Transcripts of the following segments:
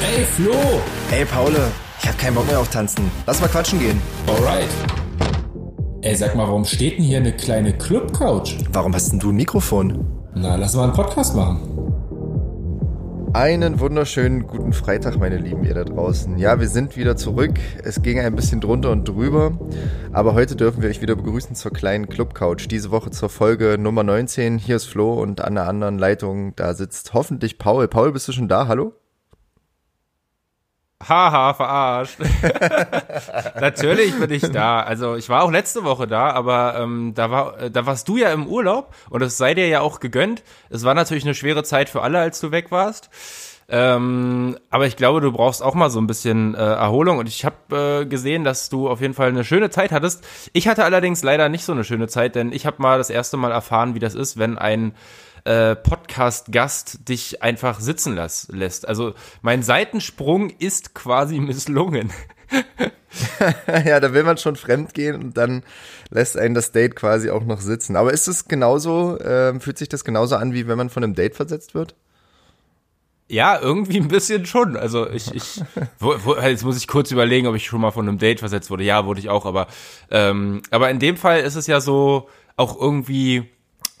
Ey, Flo! Ey, Paul, ich hab keinen Bock mehr auf Tanzen. Lass mal quatschen gehen. Alright. Ey, sag mal, warum steht denn hier eine kleine Club-Couch? Warum hast denn du ein Mikrofon? Na, lass mal einen Podcast machen. Einen wunderschönen guten Freitag, meine Lieben, ihr da draußen. Ja, wir sind wieder zurück. Es ging ein bisschen drunter und drüber. Aber heute dürfen wir euch wieder begrüßen zur kleinen Club-Couch. Diese Woche zur Folge Nummer 19. Hier ist Flo und an der anderen Leitung, da sitzt hoffentlich Paul. Paul, bist du schon da? Hallo? Haha, verarscht. Natürlich bin ich da. Also ich war auch letzte Woche da, aber ähm, da war, da warst du ja im Urlaub und es sei dir ja auch gegönnt. Es war natürlich eine schwere Zeit für alle, als du weg warst. Ähm, aber ich glaube, du brauchst auch mal so ein bisschen äh, Erholung. Und ich habe äh, gesehen, dass du auf jeden Fall eine schöne Zeit hattest. Ich hatte allerdings leider nicht so eine schöne Zeit, denn ich habe mal das erste Mal erfahren, wie das ist, wenn ein äh, Podcast-Gast dich einfach sitzen las lässt. Also mein Seitensprung ist quasi misslungen. ja, da will man schon fremd gehen und dann lässt einen das Date quasi auch noch sitzen. Aber ist es genauso, äh, fühlt sich das genauso an, wie wenn man von einem Date versetzt wird? Ja, irgendwie ein bisschen schon. Also ich, ich wo, wo, jetzt muss ich kurz überlegen, ob ich schon mal von einem Date versetzt wurde. Ja, wurde ich auch, aber ähm, aber in dem Fall ist es ja so auch irgendwie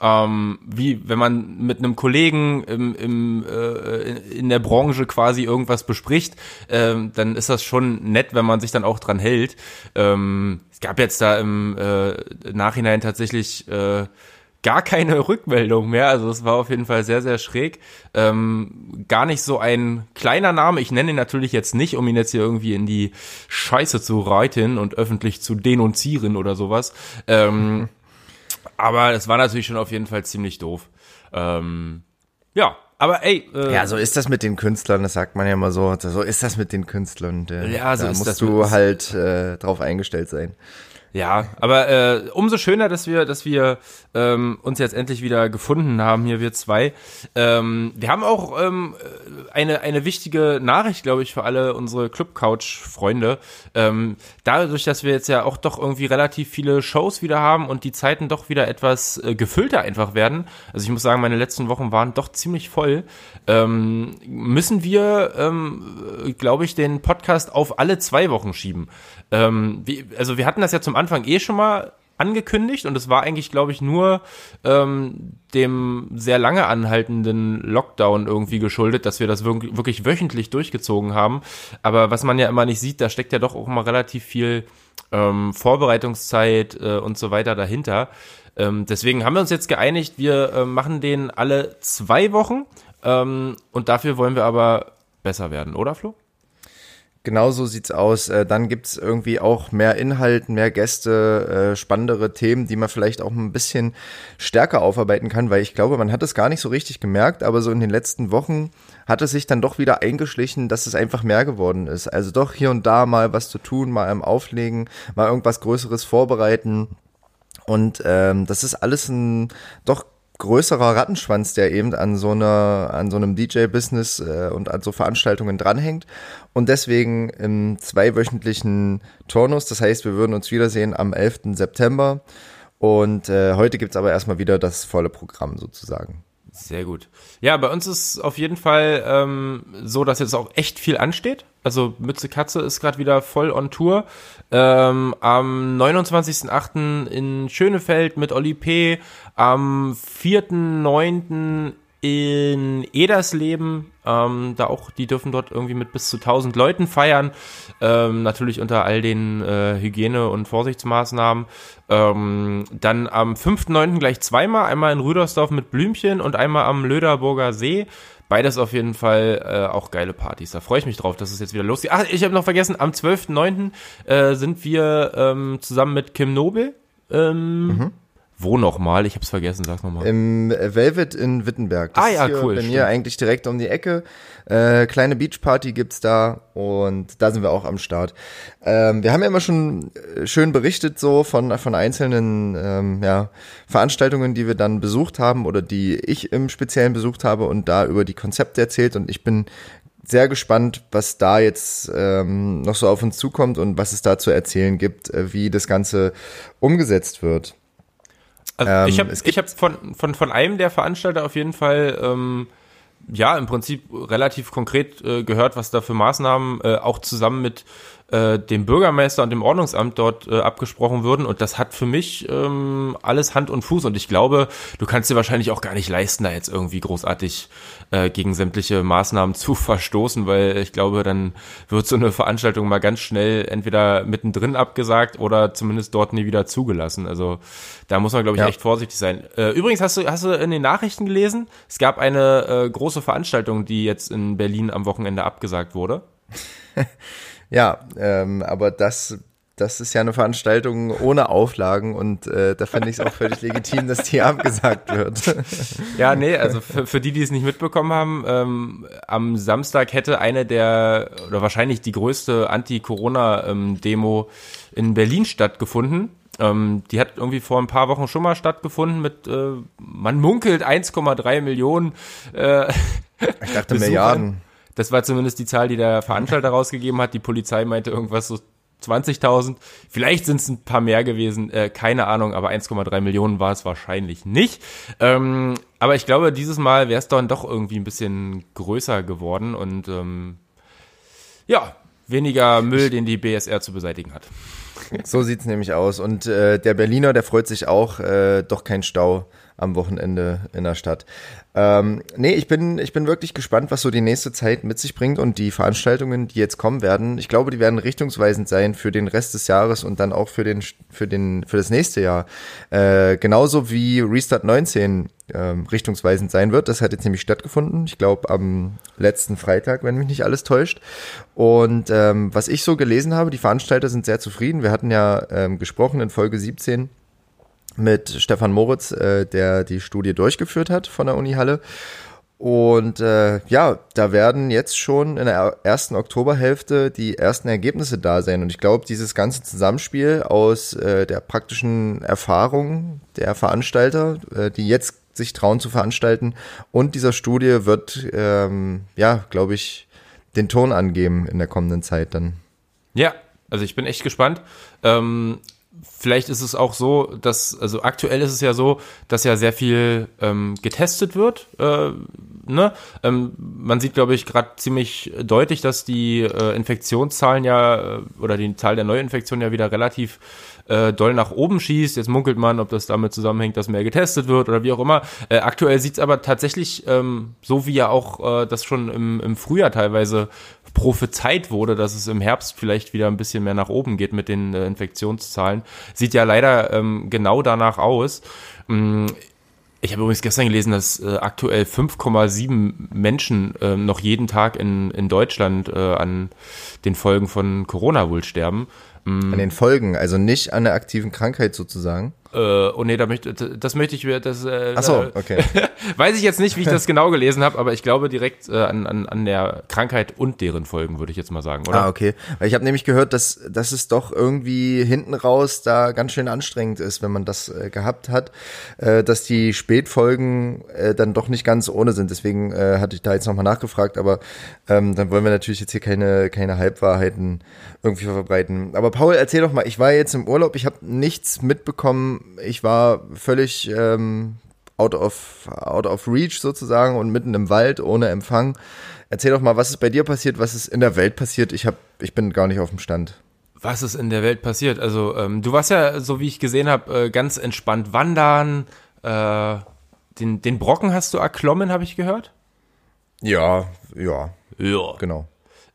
ähm, wie wenn man mit einem Kollegen im, im, äh, in der Branche quasi irgendwas bespricht, ähm, dann ist das schon nett, wenn man sich dann auch dran hält. Ähm, es gab jetzt da im äh, Nachhinein tatsächlich äh, gar keine Rückmeldung mehr. Also es war auf jeden Fall sehr, sehr schräg. Ähm, gar nicht so ein kleiner Name. Ich nenne ihn natürlich jetzt nicht, um ihn jetzt hier irgendwie in die Scheiße zu reiten und öffentlich zu denunzieren oder sowas. Ähm, aber es war natürlich schon auf jeden Fall ziemlich doof. Ähm, ja, aber ey. Äh, ja, so ist das mit den Künstlern, das sagt man ja immer so. So ist das mit den Künstlern. Äh, ja, so da ist musst das du halt äh, drauf eingestellt sein. Ja, aber äh, umso schöner, dass wir, dass wir ähm, uns jetzt endlich wieder gefunden haben, hier wir zwei. Ähm, wir haben auch ähm, eine, eine wichtige Nachricht, glaube ich, für alle unsere Club-Couch-Freunde. Ähm, dadurch, dass wir jetzt ja auch doch irgendwie relativ viele Shows wieder haben und die Zeiten doch wieder etwas äh, gefüllter einfach werden. Also ich muss sagen, meine letzten Wochen waren doch ziemlich voll. Ähm, müssen wir, ähm, glaube ich, den Podcast auf alle zwei Wochen schieben. Ähm, wie, also wir hatten das ja zum Anfang eh schon mal angekündigt und es war eigentlich, glaube ich, nur ähm, dem sehr lange anhaltenden Lockdown irgendwie geschuldet, dass wir das wirklich wöchentlich durchgezogen haben. Aber was man ja immer nicht sieht, da steckt ja doch auch immer relativ viel ähm, Vorbereitungszeit äh, und so weiter dahinter. Ähm, deswegen haben wir uns jetzt geeinigt, wir äh, machen den alle zwei Wochen ähm, und dafür wollen wir aber besser werden, oder Flo? Genau so sieht's aus. Äh, dann gibt's irgendwie auch mehr Inhalt, mehr Gäste, äh, spannendere Themen, die man vielleicht auch ein bisschen stärker aufarbeiten kann, weil ich glaube, man hat es gar nicht so richtig gemerkt, aber so in den letzten Wochen hat es sich dann doch wieder eingeschlichen, dass es einfach mehr geworden ist. Also doch hier und da mal was zu tun, mal am Auflegen, mal irgendwas Größeres vorbereiten. Und ähm, das ist alles ein doch größerer Rattenschwanz, der eben an so einer, an so einem DJ-Business äh, und an so Veranstaltungen dranhängt. Und deswegen im zweiwöchentlichen Turnus. Das heißt, wir würden uns wiedersehen am 11. September. Und äh, heute gibt's aber erstmal wieder das volle Programm sozusagen. Sehr gut. Ja, bei uns ist auf jeden Fall ähm, so, dass jetzt auch echt viel ansteht. Also Mütze Katze ist gerade wieder voll on Tour. Ähm, am 29.08. in Schönefeld mit Oli P. Am 4.9 in Edersleben, ähm, da auch, die dürfen dort irgendwie mit bis zu 1000 Leuten feiern, ähm, natürlich unter all den äh, Hygiene- und Vorsichtsmaßnahmen. Ähm, dann am 5.9. gleich zweimal, einmal in Rüdersdorf mit Blümchen und einmal am Löderburger See. Beides auf jeden Fall äh, auch geile Partys. Da freue ich mich drauf, dass es jetzt wieder losgeht. Ach, ich habe noch vergessen, am 12.9. Äh, sind wir ähm, zusammen mit Kim Nobel. Ähm, mhm wo nochmal? Ich hab's vergessen, sag's nochmal. Im Velvet in Wittenberg. Das ah ja, ist cool. Bei mir eigentlich direkt um die Ecke. Äh, kleine Beachparty gibt's da und da sind wir auch am Start. Ähm, wir haben ja immer schon äh, schön berichtet so von, von einzelnen ähm, ja, Veranstaltungen, die wir dann besucht haben oder die ich im Speziellen besucht habe und da über die Konzepte erzählt und ich bin sehr gespannt, was da jetzt ähm, noch so auf uns zukommt und was es da zu erzählen gibt, äh, wie das Ganze umgesetzt wird. Also ähm, ich habe hab von, von, von einem der Veranstalter auf jeden Fall ähm, ja, im Prinzip relativ konkret äh, gehört, was da für Maßnahmen äh, auch zusammen mit äh, dem Bürgermeister und dem Ordnungsamt dort äh, abgesprochen würden. Und das hat für mich ähm, alles Hand und Fuß. Und ich glaube, du kannst dir wahrscheinlich auch gar nicht leisten, da jetzt irgendwie großartig äh, gegen sämtliche Maßnahmen zu verstoßen, weil ich glaube, dann wird so eine Veranstaltung mal ganz schnell entweder mittendrin abgesagt oder zumindest dort nie wieder zugelassen. Also da muss man, glaube ich, ja. echt vorsichtig sein. Äh, übrigens, hast du, hast du in den Nachrichten gelesen, es gab eine äh, große Veranstaltung, die jetzt in Berlin am Wochenende abgesagt wurde. Ja, ähm, aber das, das ist ja eine Veranstaltung ohne Auflagen und äh, da finde ich es auch völlig legitim, dass die abgesagt wird. Ja, nee, also für, für die, die es nicht mitbekommen haben, ähm, am Samstag hätte eine der, oder wahrscheinlich die größte Anti-Corona-Demo in Berlin stattgefunden. Ähm, die hat irgendwie vor ein paar Wochen schon mal stattgefunden mit, äh, man munkelt 1,3 Millionen. Äh, ich dachte Milliarden. Das war zumindest die Zahl, die der Veranstalter rausgegeben hat. Die Polizei meinte irgendwas so 20.000. Vielleicht sind es ein paar mehr gewesen, äh, keine Ahnung, aber 1,3 Millionen war es wahrscheinlich nicht. Ähm, aber ich glaube, dieses Mal wäre es dann doch irgendwie ein bisschen größer geworden und ähm, ja, weniger Müll, den die BSR zu beseitigen hat. So sieht's nämlich aus. Und äh, der Berliner, der freut sich auch, äh, doch kein Stau am Wochenende in der Stadt. Ähm, nee, ich bin, ich bin wirklich gespannt, was so die nächste Zeit mit sich bringt und die Veranstaltungen, die jetzt kommen werden. Ich glaube, die werden richtungsweisend sein für den Rest des Jahres und dann auch für den, für den, für das nächste Jahr. Äh, genauso wie Restart 19 ähm, richtungsweisend sein wird. Das hat jetzt nämlich stattgefunden. Ich glaube am letzten Freitag, wenn mich nicht alles täuscht. Und ähm, was ich so gelesen habe, die Veranstalter sind sehr zufrieden. Wir hatten ja ähm, gesprochen in Folge 17 mit Stefan Moritz, äh, der die Studie durchgeführt hat von der Uni Halle. Und äh, ja, da werden jetzt schon in der ersten Oktoberhälfte die ersten Ergebnisse da sein. Und ich glaube, dieses ganze Zusammenspiel aus äh, der praktischen Erfahrung der Veranstalter, äh, die jetzt sich trauen zu veranstalten, und dieser Studie wird, ähm, ja, glaube ich, den Ton angeben in der kommenden Zeit dann. Ja, also ich bin echt gespannt. Ähm, vielleicht ist es auch so, dass, also aktuell ist es ja so, dass ja sehr viel ähm, getestet wird. Äh, ne? Ähm, man sieht, glaube ich, gerade ziemlich deutlich, dass die äh, Infektionszahlen ja äh, oder die Zahl der Neuinfektionen ja wieder relativ äh, doll nach oben schießt. Jetzt munkelt man, ob das damit zusammenhängt, dass mehr getestet wird oder wie auch immer. Äh, aktuell sieht es aber tatsächlich ähm, so, wie ja auch äh, das schon im, im Frühjahr teilweise prophezeit wurde, dass es im Herbst vielleicht wieder ein bisschen mehr nach oben geht mit den äh, Infektionszahlen. Sieht ja leider ähm, genau danach aus. Ähm, ich habe übrigens gestern gelesen, dass äh, aktuell 5,7 Menschen äh, noch jeden Tag in, in Deutschland äh, an den Folgen von Corona wohl sterben. Mm. An den Folgen, also nicht an der aktiven Krankheit sozusagen. Äh, oh nee, da möchte, das möchte ich mir, das äh, Ach so, okay. weiß ich jetzt nicht, wie ich das genau gelesen habe, aber ich glaube direkt äh, an, an, an der Krankheit und deren Folgen, würde ich jetzt mal sagen, oder? Ah, okay. Weil ich habe nämlich gehört, dass, dass es doch irgendwie hinten raus da ganz schön anstrengend ist, wenn man das äh, gehabt hat, äh, dass die Spätfolgen äh, dann doch nicht ganz ohne sind. Deswegen äh, hatte ich da jetzt nochmal nachgefragt, aber ähm, dann wollen wir natürlich jetzt hier keine, keine Halbwahrheiten irgendwie verbreiten. Aber Paul, erzähl doch mal, ich war jetzt im Urlaub, ich habe nichts mitbekommen, ich war völlig ähm, out, of, out of reach sozusagen und mitten im Wald ohne Empfang. Erzähl doch mal, was ist bei dir passiert, was ist in der Welt passiert? Ich, hab, ich bin gar nicht auf dem Stand. Was ist in der Welt passiert? Also ähm, du warst ja, so wie ich gesehen habe, äh, ganz entspannt wandern. Äh, den, den Brocken hast du erklommen, habe ich gehört? Ja, ja. Ja. Genau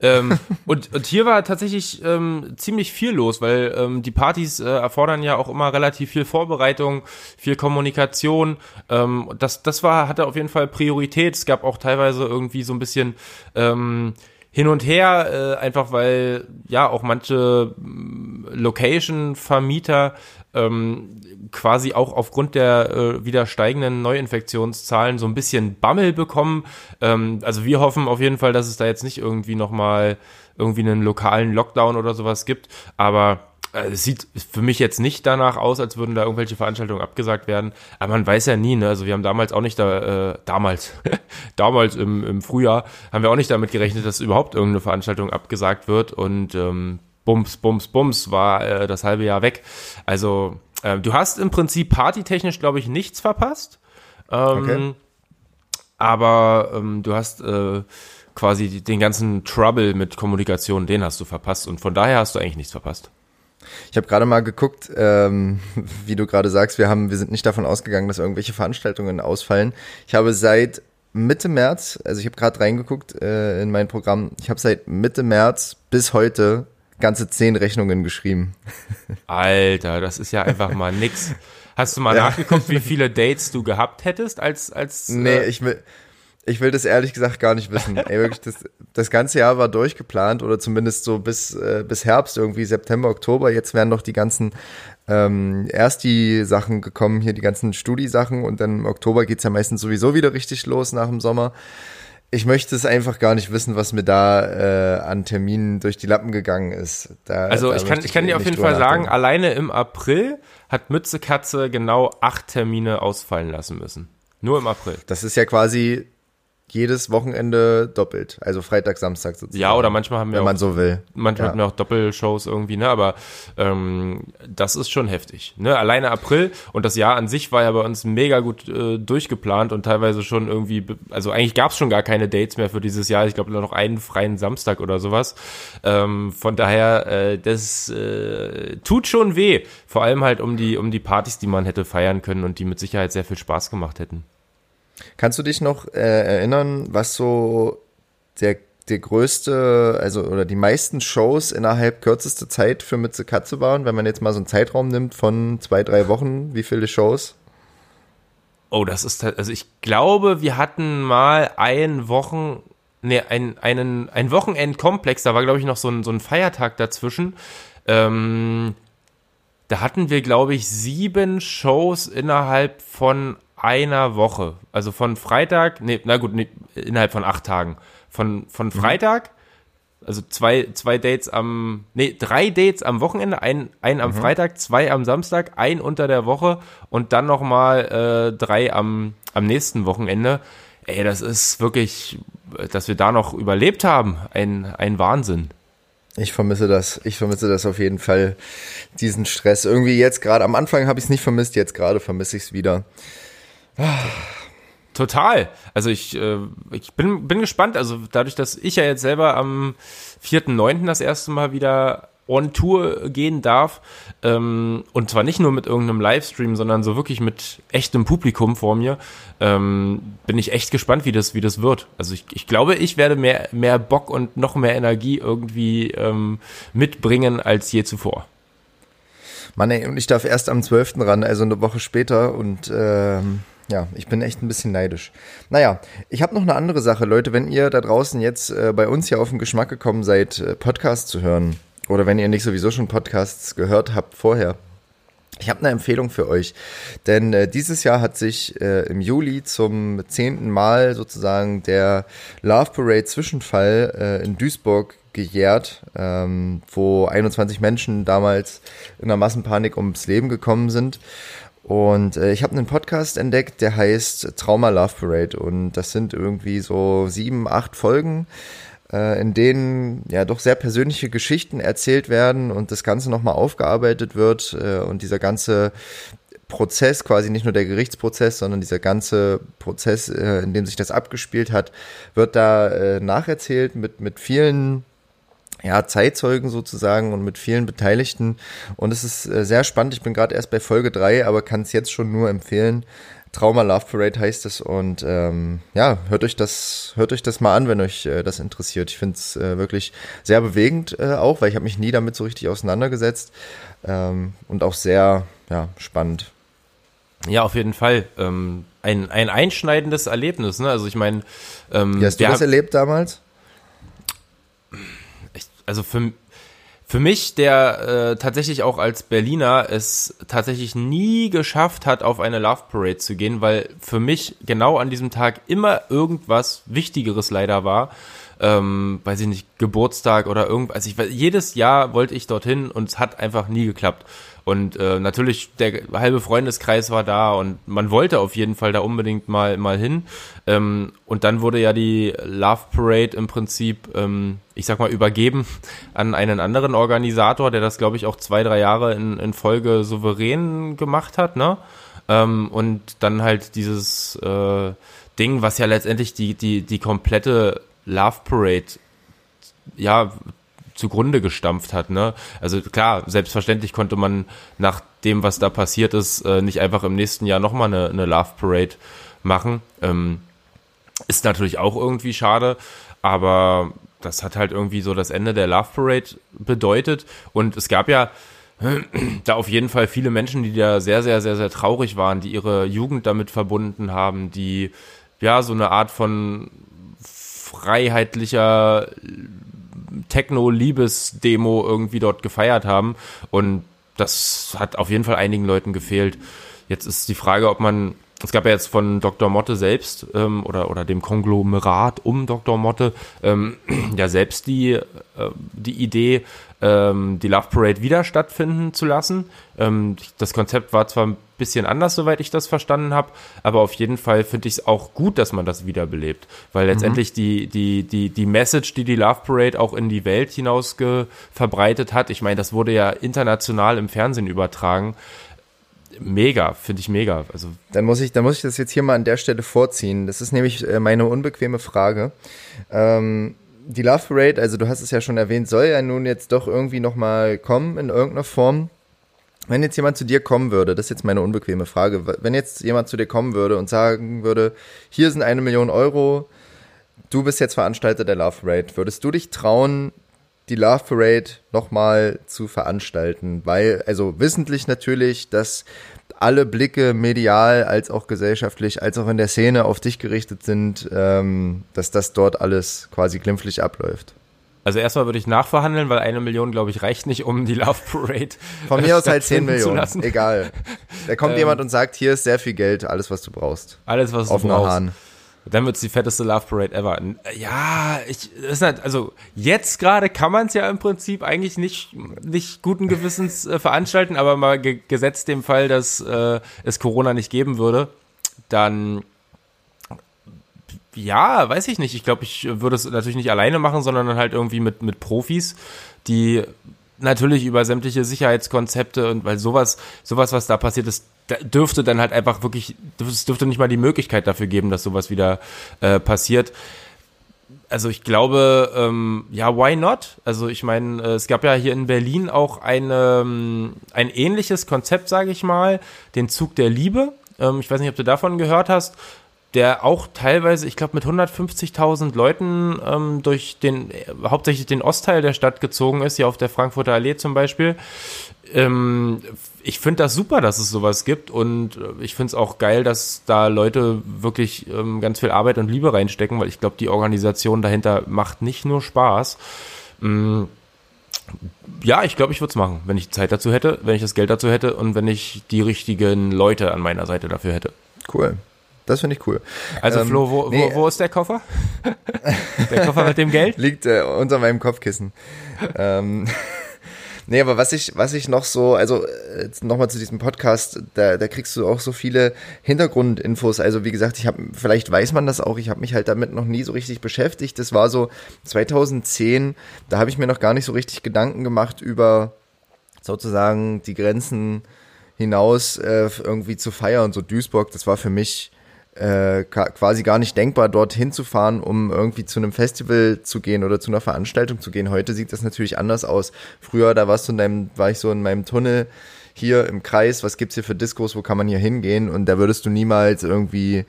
ähm, und, und hier war tatsächlich ähm, ziemlich viel los, weil ähm, die Partys äh, erfordern ja auch immer relativ viel Vorbereitung, viel Kommunikation. Ähm, das, das war, hatte auf jeden Fall Priorität. Es gab auch teilweise irgendwie so ein bisschen ähm, hin und her, äh, einfach weil ja auch manche mm, Location-Vermieter ähm, quasi auch aufgrund der äh, wieder steigenden Neuinfektionszahlen so ein bisschen Bammel bekommen. Ähm, also wir hoffen auf jeden Fall, dass es da jetzt nicht irgendwie nochmal irgendwie einen lokalen Lockdown oder sowas gibt. Aber äh, es sieht für mich jetzt nicht danach aus, als würden da irgendwelche Veranstaltungen abgesagt werden. Aber man weiß ja nie, ne? Also wir haben damals auch nicht da, äh, damals, damals im, im Frühjahr, haben wir auch nicht damit gerechnet, dass überhaupt irgendeine Veranstaltung abgesagt wird. Und ähm, Bums, Bums, Bums war äh, das halbe Jahr weg. Also äh, du hast im Prinzip partytechnisch, glaube ich, nichts verpasst. Ähm, okay. aber ähm, du hast äh, quasi den ganzen Trouble mit Kommunikation, den hast du verpasst und von daher hast du eigentlich nichts verpasst. Ich habe gerade mal geguckt, ähm, wie du gerade sagst, wir haben, wir sind nicht davon ausgegangen, dass irgendwelche Veranstaltungen ausfallen. Ich habe seit Mitte März, also ich habe gerade reingeguckt äh, in mein Programm, ich habe seit Mitte März bis heute ganze zehn Rechnungen geschrieben. Alter, das ist ja einfach mal nix. Hast du mal ja. nachgeguckt, wie viele Dates du gehabt hättest als als Nee, äh, ich will ich will das ehrlich gesagt gar nicht wissen. Ey, wirklich, das, das ganze Jahr war durchgeplant oder zumindest so bis, äh, bis Herbst, irgendwie September, Oktober. Jetzt werden noch die ganzen, ähm, erst die Sachen gekommen, hier die ganzen Studi-Sachen und dann im Oktober geht's ja meistens sowieso wieder richtig los nach dem Sommer. Ich möchte es einfach gar nicht wissen, was mir da äh, an Terminen durch die Lappen gegangen ist. Da, also da ich kann, ich kann dir auf jeden Fall sagen, alleine im April hat Mütze Katze genau acht Termine ausfallen lassen müssen. Nur im April. Das ist ja quasi jedes Wochenende doppelt. Also Freitag, Samstag sozusagen. Ja, oder manchmal haben wir wenn auch, man so will. Manchmal ja. haben wir auch Doppelshows irgendwie, ne? Aber ähm, das ist schon heftig. Ne? Alleine April und das Jahr an sich war ja bei uns mega gut äh, durchgeplant und teilweise schon irgendwie, also eigentlich gab es schon gar keine Dates mehr für dieses Jahr. Ich glaube nur noch einen freien Samstag oder sowas. Ähm, von daher, äh, das äh, tut schon weh. Vor allem halt um die, um die Partys, die man hätte feiern können und die mit Sicherheit sehr viel Spaß gemacht hätten. Kannst du dich noch äh, erinnern, was so der, der größte, also oder die meisten Shows innerhalb kürzester Zeit für Mütze Katze waren? Wenn man jetzt mal so einen Zeitraum nimmt von zwei, drei Wochen, wie viele Shows? Oh, das ist, also ich glaube, wir hatten mal ein Wochen, nee, ein, einen, ein Wochenendkomplex, da war, glaube ich, noch so ein, so ein Feiertag dazwischen. Ähm, da hatten wir, glaube ich, sieben Shows innerhalb von einer Woche. Also von Freitag, nee, na gut, nee, innerhalb von acht Tagen. Von, von mhm. Freitag, also zwei, zwei Dates am, nee, drei Dates am Wochenende, ein, ein am mhm. Freitag, zwei am Samstag, ein unter der Woche und dann nochmal äh, drei am, am nächsten Wochenende. Ey, das ist wirklich, dass wir da noch überlebt haben, ein, ein Wahnsinn. Ich vermisse das. Ich vermisse das auf jeden Fall, diesen Stress. Irgendwie jetzt gerade, am Anfang habe ich es nicht vermisst, jetzt gerade vermisse ich es wieder. Total. Also ich, äh, ich bin, bin gespannt. Also dadurch, dass ich ja jetzt selber am 4.9. das erste Mal wieder on Tour gehen darf ähm, und zwar nicht nur mit irgendeinem Livestream, sondern so wirklich mit echtem Publikum vor mir, ähm, bin ich echt gespannt, wie das, wie das wird. Also ich, ich glaube, ich werde mehr, mehr Bock und noch mehr Energie irgendwie ähm, mitbringen als je zuvor. Mann, ey, und ich darf erst am 12. ran, also eine Woche später und ähm ja, ich bin echt ein bisschen neidisch. Naja, ich habe noch eine andere Sache, Leute. Wenn ihr da draußen jetzt äh, bei uns hier auf den Geschmack gekommen seid, äh, Podcasts zu hören, oder wenn ihr nicht sowieso schon Podcasts gehört habt vorher, ich habe eine Empfehlung für euch, denn äh, dieses Jahr hat sich äh, im Juli zum zehnten Mal sozusagen der Love Parade Zwischenfall äh, in Duisburg gejährt, ähm, wo 21 Menschen damals in einer Massenpanik ums Leben gekommen sind. Und äh, ich habe einen Podcast entdeckt, der heißt Trauma Love Parade. Und das sind irgendwie so sieben, acht Folgen, äh, in denen ja doch sehr persönliche Geschichten erzählt werden und das Ganze nochmal aufgearbeitet wird. Äh, und dieser ganze Prozess, quasi nicht nur der Gerichtsprozess, sondern dieser ganze Prozess, äh, in dem sich das abgespielt hat, wird da äh, nacherzählt mit, mit vielen ja, Zeitzeugen sozusagen und mit vielen Beteiligten. Und es ist äh, sehr spannend. Ich bin gerade erst bei Folge drei, aber kann es jetzt schon nur empfehlen. Trauma Love Parade heißt es und ähm, ja, hört euch das, hört euch das mal an, wenn euch äh, das interessiert. Ich finde es äh, wirklich sehr bewegend äh, auch, weil ich habe mich nie damit so richtig auseinandergesetzt ähm, und auch sehr ja, spannend. Ja, auf jeden Fall. Ähm, ein, ein einschneidendes Erlebnis. Ne? Also ich meine, ähm, wie hast du das erlebt damals? Also für, für mich, der äh, tatsächlich auch als Berliner es tatsächlich nie geschafft hat, auf eine Love Parade zu gehen, weil für mich genau an diesem Tag immer irgendwas Wichtigeres leider war. Ähm, weiß ich nicht, Geburtstag oder irgendwas. Also ich, jedes Jahr wollte ich dorthin und es hat einfach nie geklappt. Und äh, natürlich, der halbe Freundeskreis war da und man wollte auf jeden Fall da unbedingt mal, mal hin. Ähm, und dann wurde ja die Love Parade im Prinzip, ähm, ich sag mal, übergeben an einen anderen Organisator, der das, glaube ich, auch zwei, drei Jahre in, in Folge souverän gemacht hat, ne? Ähm, und dann halt dieses äh, Ding, was ja letztendlich die, die, die komplette Love Parade ja zugrunde gestampft hat. Ne? Also klar, selbstverständlich konnte man nach dem, was da passiert ist, äh, nicht einfach im nächsten Jahr nochmal eine, eine Love Parade machen. Ähm, ist natürlich auch irgendwie schade, aber das hat halt irgendwie so das Ende der Love Parade bedeutet. Und es gab ja da auf jeden Fall viele Menschen, die da sehr, sehr, sehr, sehr traurig waren, die ihre Jugend damit verbunden haben, die ja so eine Art von freiheitlicher Techno-Liebes-Demo irgendwie dort gefeiert haben. Und das hat auf jeden Fall einigen Leuten gefehlt. Jetzt ist die Frage, ob man es gab ja jetzt von Dr. Motte selbst ähm, oder, oder dem Konglomerat um Dr. Motte ähm, ja selbst die, äh, die Idee, ähm, die Love Parade wieder stattfinden zu lassen. Ähm, das Konzept war zwar ein bisschen anders, soweit ich das verstanden habe, aber auf jeden Fall finde ich es auch gut, dass man das wiederbelebt, weil letztendlich mhm. die, die, die, die Message, die die Love Parade auch in die Welt hinaus verbreitet hat, ich meine, das wurde ja international im Fernsehen übertragen, mega, finde ich mega. Also dann muss ich, dann muss ich das jetzt hier mal an der Stelle vorziehen. Das ist nämlich äh, meine unbequeme Frage. Ähm, die Love Parade, also du hast es ja schon erwähnt, soll ja nun jetzt doch irgendwie nochmal kommen in irgendeiner Form. Wenn jetzt jemand zu dir kommen würde, das ist jetzt meine unbequeme Frage, wenn jetzt jemand zu dir kommen würde und sagen würde, hier sind eine Million Euro, du bist jetzt Veranstalter der Love Parade, würdest du dich trauen, die Love Parade nochmal zu veranstalten, weil, also wissentlich natürlich, dass alle Blicke medial als auch gesellschaftlich, als auch in der Szene auf dich gerichtet sind, ähm, dass das dort alles quasi glimpflich abläuft. Also erstmal würde ich nachverhandeln, weil eine Million, glaube ich, reicht nicht, um die Love Parade. Von mir aus halt 10 Millionen. Egal. Da kommt ähm, jemand und sagt, hier ist sehr viel Geld, alles, was du brauchst. Alles, was du Offener brauchst. Hahn. Dann wird es die fetteste Love Parade ever. Ja, ich, ist halt, also jetzt gerade kann man es ja im Prinzip eigentlich nicht, nicht guten Gewissens äh, veranstalten, aber mal ge gesetzt dem Fall, dass äh, es Corona nicht geben würde, dann ja, weiß ich nicht. Ich glaube, ich würde es natürlich nicht alleine machen, sondern dann halt irgendwie mit, mit Profis, die natürlich über sämtliche Sicherheitskonzepte und weil sowas, sowas, was da passiert ist, dürfte dann halt einfach wirklich, es dürfte nicht mal die Möglichkeit dafür geben, dass sowas wieder äh, passiert. Also ich glaube, ähm, ja, why not? Also ich meine, äh, es gab ja hier in Berlin auch eine, ähm, ein ähnliches Konzept, sage ich mal, den Zug der Liebe. Ähm, ich weiß nicht, ob du davon gehört hast der auch teilweise, ich glaube, mit 150.000 Leuten ähm, durch den, äh, hauptsächlich den Ostteil der Stadt gezogen ist, hier auf der Frankfurter Allee zum Beispiel. Ähm, ich finde das super, dass es sowas gibt und äh, ich finde es auch geil, dass da Leute wirklich ähm, ganz viel Arbeit und Liebe reinstecken, weil ich glaube, die Organisation dahinter macht nicht nur Spaß. Ähm, ja, ich glaube, ich würde es machen, wenn ich Zeit dazu hätte, wenn ich das Geld dazu hätte und wenn ich die richtigen Leute an meiner Seite dafür hätte. Cool. Das finde ich cool. Also ähm, Flo, wo, nee, wo, wo, ist der Koffer? der Koffer mit dem Geld? Liegt äh, unter meinem Kopfkissen. ähm, nee, aber was ich, was ich noch so, also äh, nochmal zu diesem Podcast, da, da kriegst du auch so viele Hintergrundinfos. Also wie gesagt, ich habe, vielleicht weiß man das auch, ich habe mich halt damit noch nie so richtig beschäftigt. Das war so 2010, da habe ich mir noch gar nicht so richtig Gedanken gemacht über sozusagen die Grenzen hinaus äh, irgendwie zu feiern. So Duisburg, das war für mich äh, quasi gar nicht denkbar, dorthin zu fahren, um irgendwie zu einem Festival zu gehen oder zu einer Veranstaltung zu gehen. Heute sieht das natürlich anders aus. Früher, da warst du in deinem, war ich so in meinem Tunnel hier im Kreis, was gibt's hier für Diskos, wo kann man hier hingehen? Und da würdest du niemals irgendwie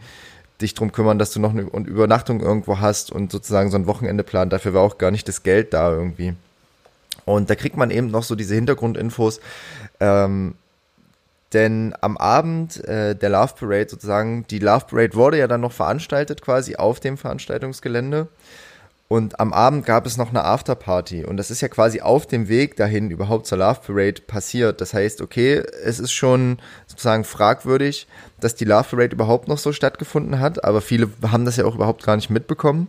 dich drum kümmern, dass du noch eine Übernachtung irgendwo hast und sozusagen so ein Wochenende planen. Dafür war auch gar nicht das Geld da irgendwie. Und da kriegt man eben noch so diese Hintergrundinfos. Ähm, denn am Abend äh, der Love Parade sozusagen, die Love Parade wurde ja dann noch veranstaltet quasi auf dem Veranstaltungsgelände. Und am Abend gab es noch eine Afterparty. Und das ist ja quasi auf dem Weg dahin überhaupt zur Love Parade passiert. Das heißt, okay, es ist schon sozusagen fragwürdig, dass die Love Parade überhaupt noch so stattgefunden hat. Aber viele haben das ja auch überhaupt gar nicht mitbekommen.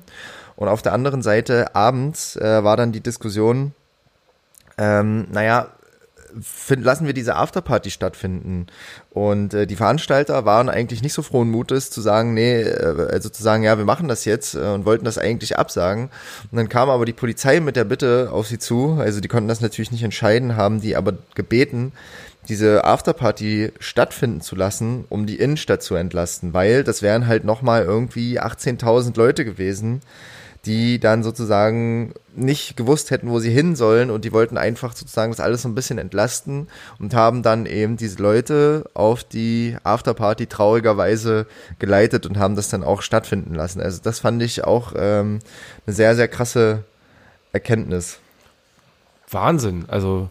Und auf der anderen Seite, abends äh, war dann die Diskussion, ähm, naja, find, lassen wir diese Afterparty stattfinden. Und äh, die Veranstalter waren eigentlich nicht so frohen Mutes zu sagen, nee, äh, also zu sagen, ja, wir machen das jetzt äh, und wollten das eigentlich absagen. Und dann kam aber die Polizei mit der Bitte auf sie zu, also die konnten das natürlich nicht entscheiden, haben die aber gebeten, diese Afterparty stattfinden zu lassen, um die Innenstadt zu entlasten, weil das wären halt nochmal irgendwie 18.000 Leute gewesen, die dann sozusagen nicht gewusst hätten, wo sie hin sollen und die wollten einfach sozusagen das alles so ein bisschen entlasten und haben dann eben diese Leute auf die Afterparty traurigerweise geleitet und haben das dann auch stattfinden lassen. Also das fand ich auch ähm, eine sehr, sehr krasse Erkenntnis. Wahnsinn. Also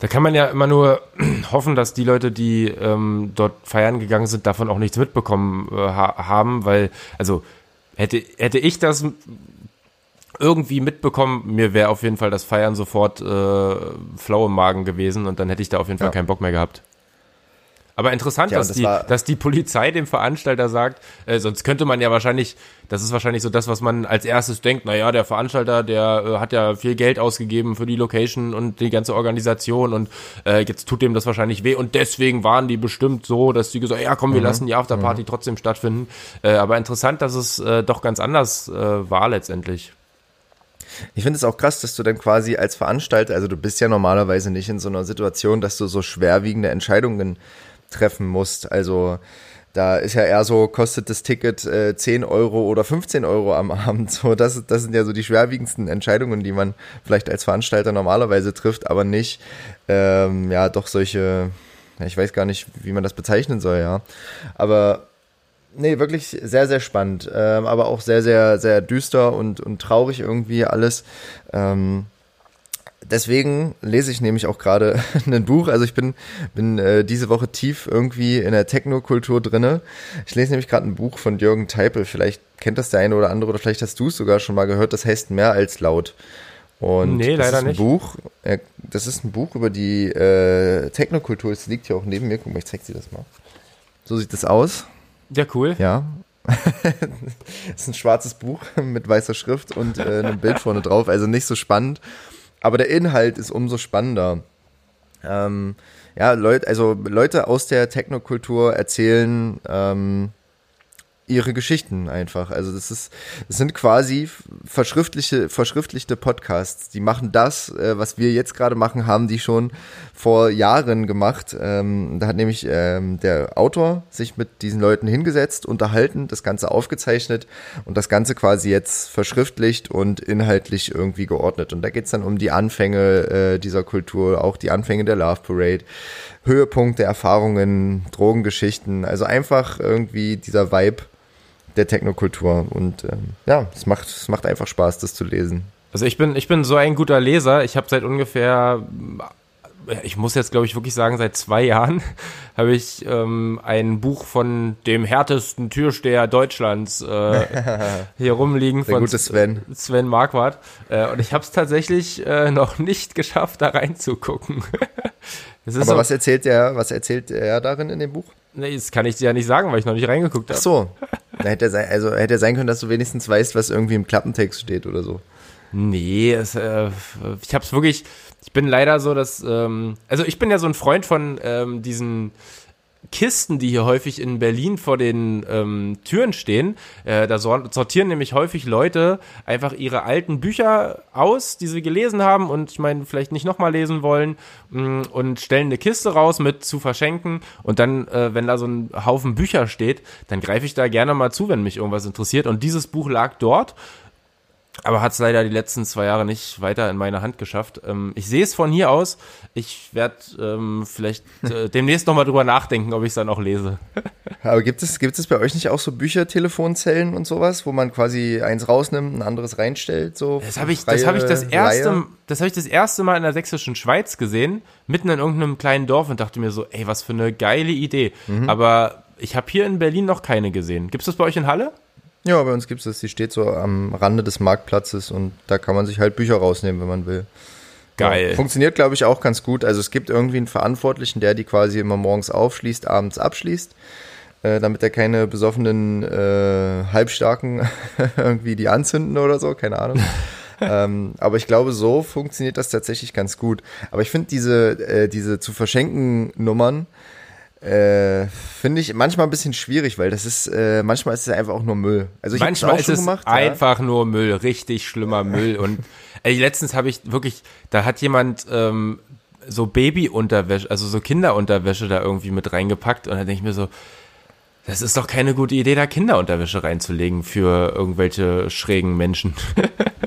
da kann man ja immer nur hoffen, dass die Leute, die ähm, dort feiern gegangen sind, davon auch nichts mitbekommen äh, ha haben, weil, also hätte, hätte ich das irgendwie mitbekommen, mir wäre auf jeden Fall das Feiern sofort äh, flau im Magen gewesen und dann hätte ich da auf jeden Fall ja. keinen Bock mehr gehabt. Aber interessant, ja, dass, das die, dass die Polizei dem Veranstalter sagt, äh, sonst könnte man ja wahrscheinlich, das ist wahrscheinlich so das, was man als erstes denkt, naja, der Veranstalter, der äh, hat ja viel Geld ausgegeben für die Location und die ganze Organisation und äh, jetzt tut dem das wahrscheinlich weh und deswegen waren die bestimmt so, dass die gesagt ja komm, wir mhm. lassen die Afterparty mhm. trotzdem stattfinden. Äh, aber interessant, dass es äh, doch ganz anders äh, war letztendlich. Ich finde es auch krass, dass du dann quasi als Veranstalter, also du bist ja normalerweise nicht in so einer Situation, dass du so schwerwiegende Entscheidungen treffen musst. Also da ist ja eher so, kostet das Ticket äh, 10 Euro oder 15 Euro am Abend. So, das, das sind ja so die schwerwiegendsten Entscheidungen, die man vielleicht als Veranstalter normalerweise trifft, aber nicht, ähm, ja, doch solche, ich weiß gar nicht, wie man das bezeichnen soll, ja. Aber nee, wirklich sehr, sehr spannend, ähm, aber auch sehr, sehr, sehr düster und, und traurig irgendwie alles. Ähm, deswegen lese ich nämlich auch gerade ein Buch. Also ich bin, bin äh, diese Woche tief irgendwie in der Technokultur drinne. Ich lese nämlich gerade ein Buch von Jürgen Teipel. Vielleicht kennt das der eine oder andere oder vielleicht hast du es sogar schon mal gehört. Das heißt mehr als laut. Und nee, das leider ist ein nicht. Buch. Äh, das ist ein Buch über die äh, Technokultur. Es liegt hier auch neben mir. Guck mal, ich zeig dir das mal. So sieht das aus. Ja, cool. Ja. das ist ein schwarzes Buch mit weißer Schrift und äh, einem Bild vorne drauf. Also nicht so spannend. Aber der Inhalt ist umso spannender. Ähm, ja, Leute, also Leute aus der Technokultur erzählen ähm, ihre Geschichten einfach. Also das ist, das sind quasi verschriftliche, verschriftlichte Podcasts. Die machen das, äh, was wir jetzt gerade machen, haben die schon vor Jahren gemacht. Ähm, da hat nämlich ähm, der Autor sich mit diesen Leuten hingesetzt, unterhalten, das Ganze aufgezeichnet und das Ganze quasi jetzt verschriftlicht und inhaltlich irgendwie geordnet. Und da geht's dann um die Anfänge äh, dieser Kultur, auch die Anfänge der Love Parade, Höhepunkt der Erfahrungen, Drogengeschichten. Also einfach irgendwie dieser Vibe der Technokultur. Und ähm, ja, es macht, es macht einfach Spaß, das zu lesen. Also ich bin, ich bin so ein guter Leser. Ich habe seit ungefähr, ich muss jetzt glaube ich wirklich sagen, seit zwei Jahren habe ich ähm, ein Buch von dem härtesten Türsteher Deutschlands äh, hier rumliegen Der von gute Sven. Sven Marquardt. Äh, und ich habe es tatsächlich äh, noch nicht geschafft, da reinzugucken. Aber so, was erzählt er, was erzählt er darin in dem Buch? Nee, das kann ich dir ja nicht sagen, weil ich noch nicht reingeguckt habe. Ach so. Da hätte sein, also hätte sein können, dass du wenigstens weißt, was irgendwie im Klappentext steht oder so. Nee, es, äh, ich hab's wirklich, ich bin leider so, dass, ähm, also ich bin ja so ein Freund von ähm, diesen Kisten, die hier häufig in Berlin vor den ähm, Türen stehen. Äh, da sortieren nämlich häufig Leute einfach ihre alten Bücher aus, die sie gelesen haben und ich meine, vielleicht nicht nochmal lesen wollen mm, und stellen eine Kiste raus mit zu verschenken. Und dann, äh, wenn da so ein Haufen Bücher steht, dann greife ich da gerne mal zu, wenn mich irgendwas interessiert. Und dieses Buch lag dort aber hat es leider die letzten zwei Jahre nicht weiter in meine Hand geschafft. Ähm, ich sehe es von hier aus. Ich werde ähm, vielleicht äh, demnächst nochmal drüber nachdenken, ob ich es dann auch lese. Aber gibt es, gibt es bei euch nicht auch so Büchertelefonzellen und sowas, wo man quasi eins rausnimmt, ein anderes reinstellt? So das habe ich, das habe ich das erste, das habe ich das erste Mal in der sächsischen Schweiz gesehen, mitten in irgendeinem kleinen Dorf und dachte mir so, ey, was für eine geile Idee. Mhm. Aber ich habe hier in Berlin noch keine gesehen. Gibt es das bei euch in Halle? Ja, bei uns gibt es das. Die steht so am Rande des Marktplatzes und da kann man sich halt Bücher rausnehmen, wenn man will. Geil. Ja, funktioniert, glaube ich, auch ganz gut. Also es gibt irgendwie einen Verantwortlichen, der die quasi immer morgens aufschließt, abends abschließt, äh, damit er keine besoffenen äh, Halbstarken irgendwie die anzünden oder so, keine Ahnung. ähm, aber ich glaube, so funktioniert das tatsächlich ganz gut. Aber ich finde diese, äh, diese zu verschenken Nummern, äh, Finde ich manchmal ein bisschen schwierig, weil das ist, äh, manchmal ist es einfach auch nur Müll. Also ich manchmal auch ist es gemacht, einfach ja. nur Müll, richtig schlimmer Müll. Und ey, letztens habe ich wirklich, da hat jemand ähm, so Babyunterwäsche, also so Kinderunterwäsche da irgendwie mit reingepackt und dann denke ich mir so, das ist doch keine gute Idee, da Kinderunterwäsche reinzulegen für irgendwelche schrägen Menschen.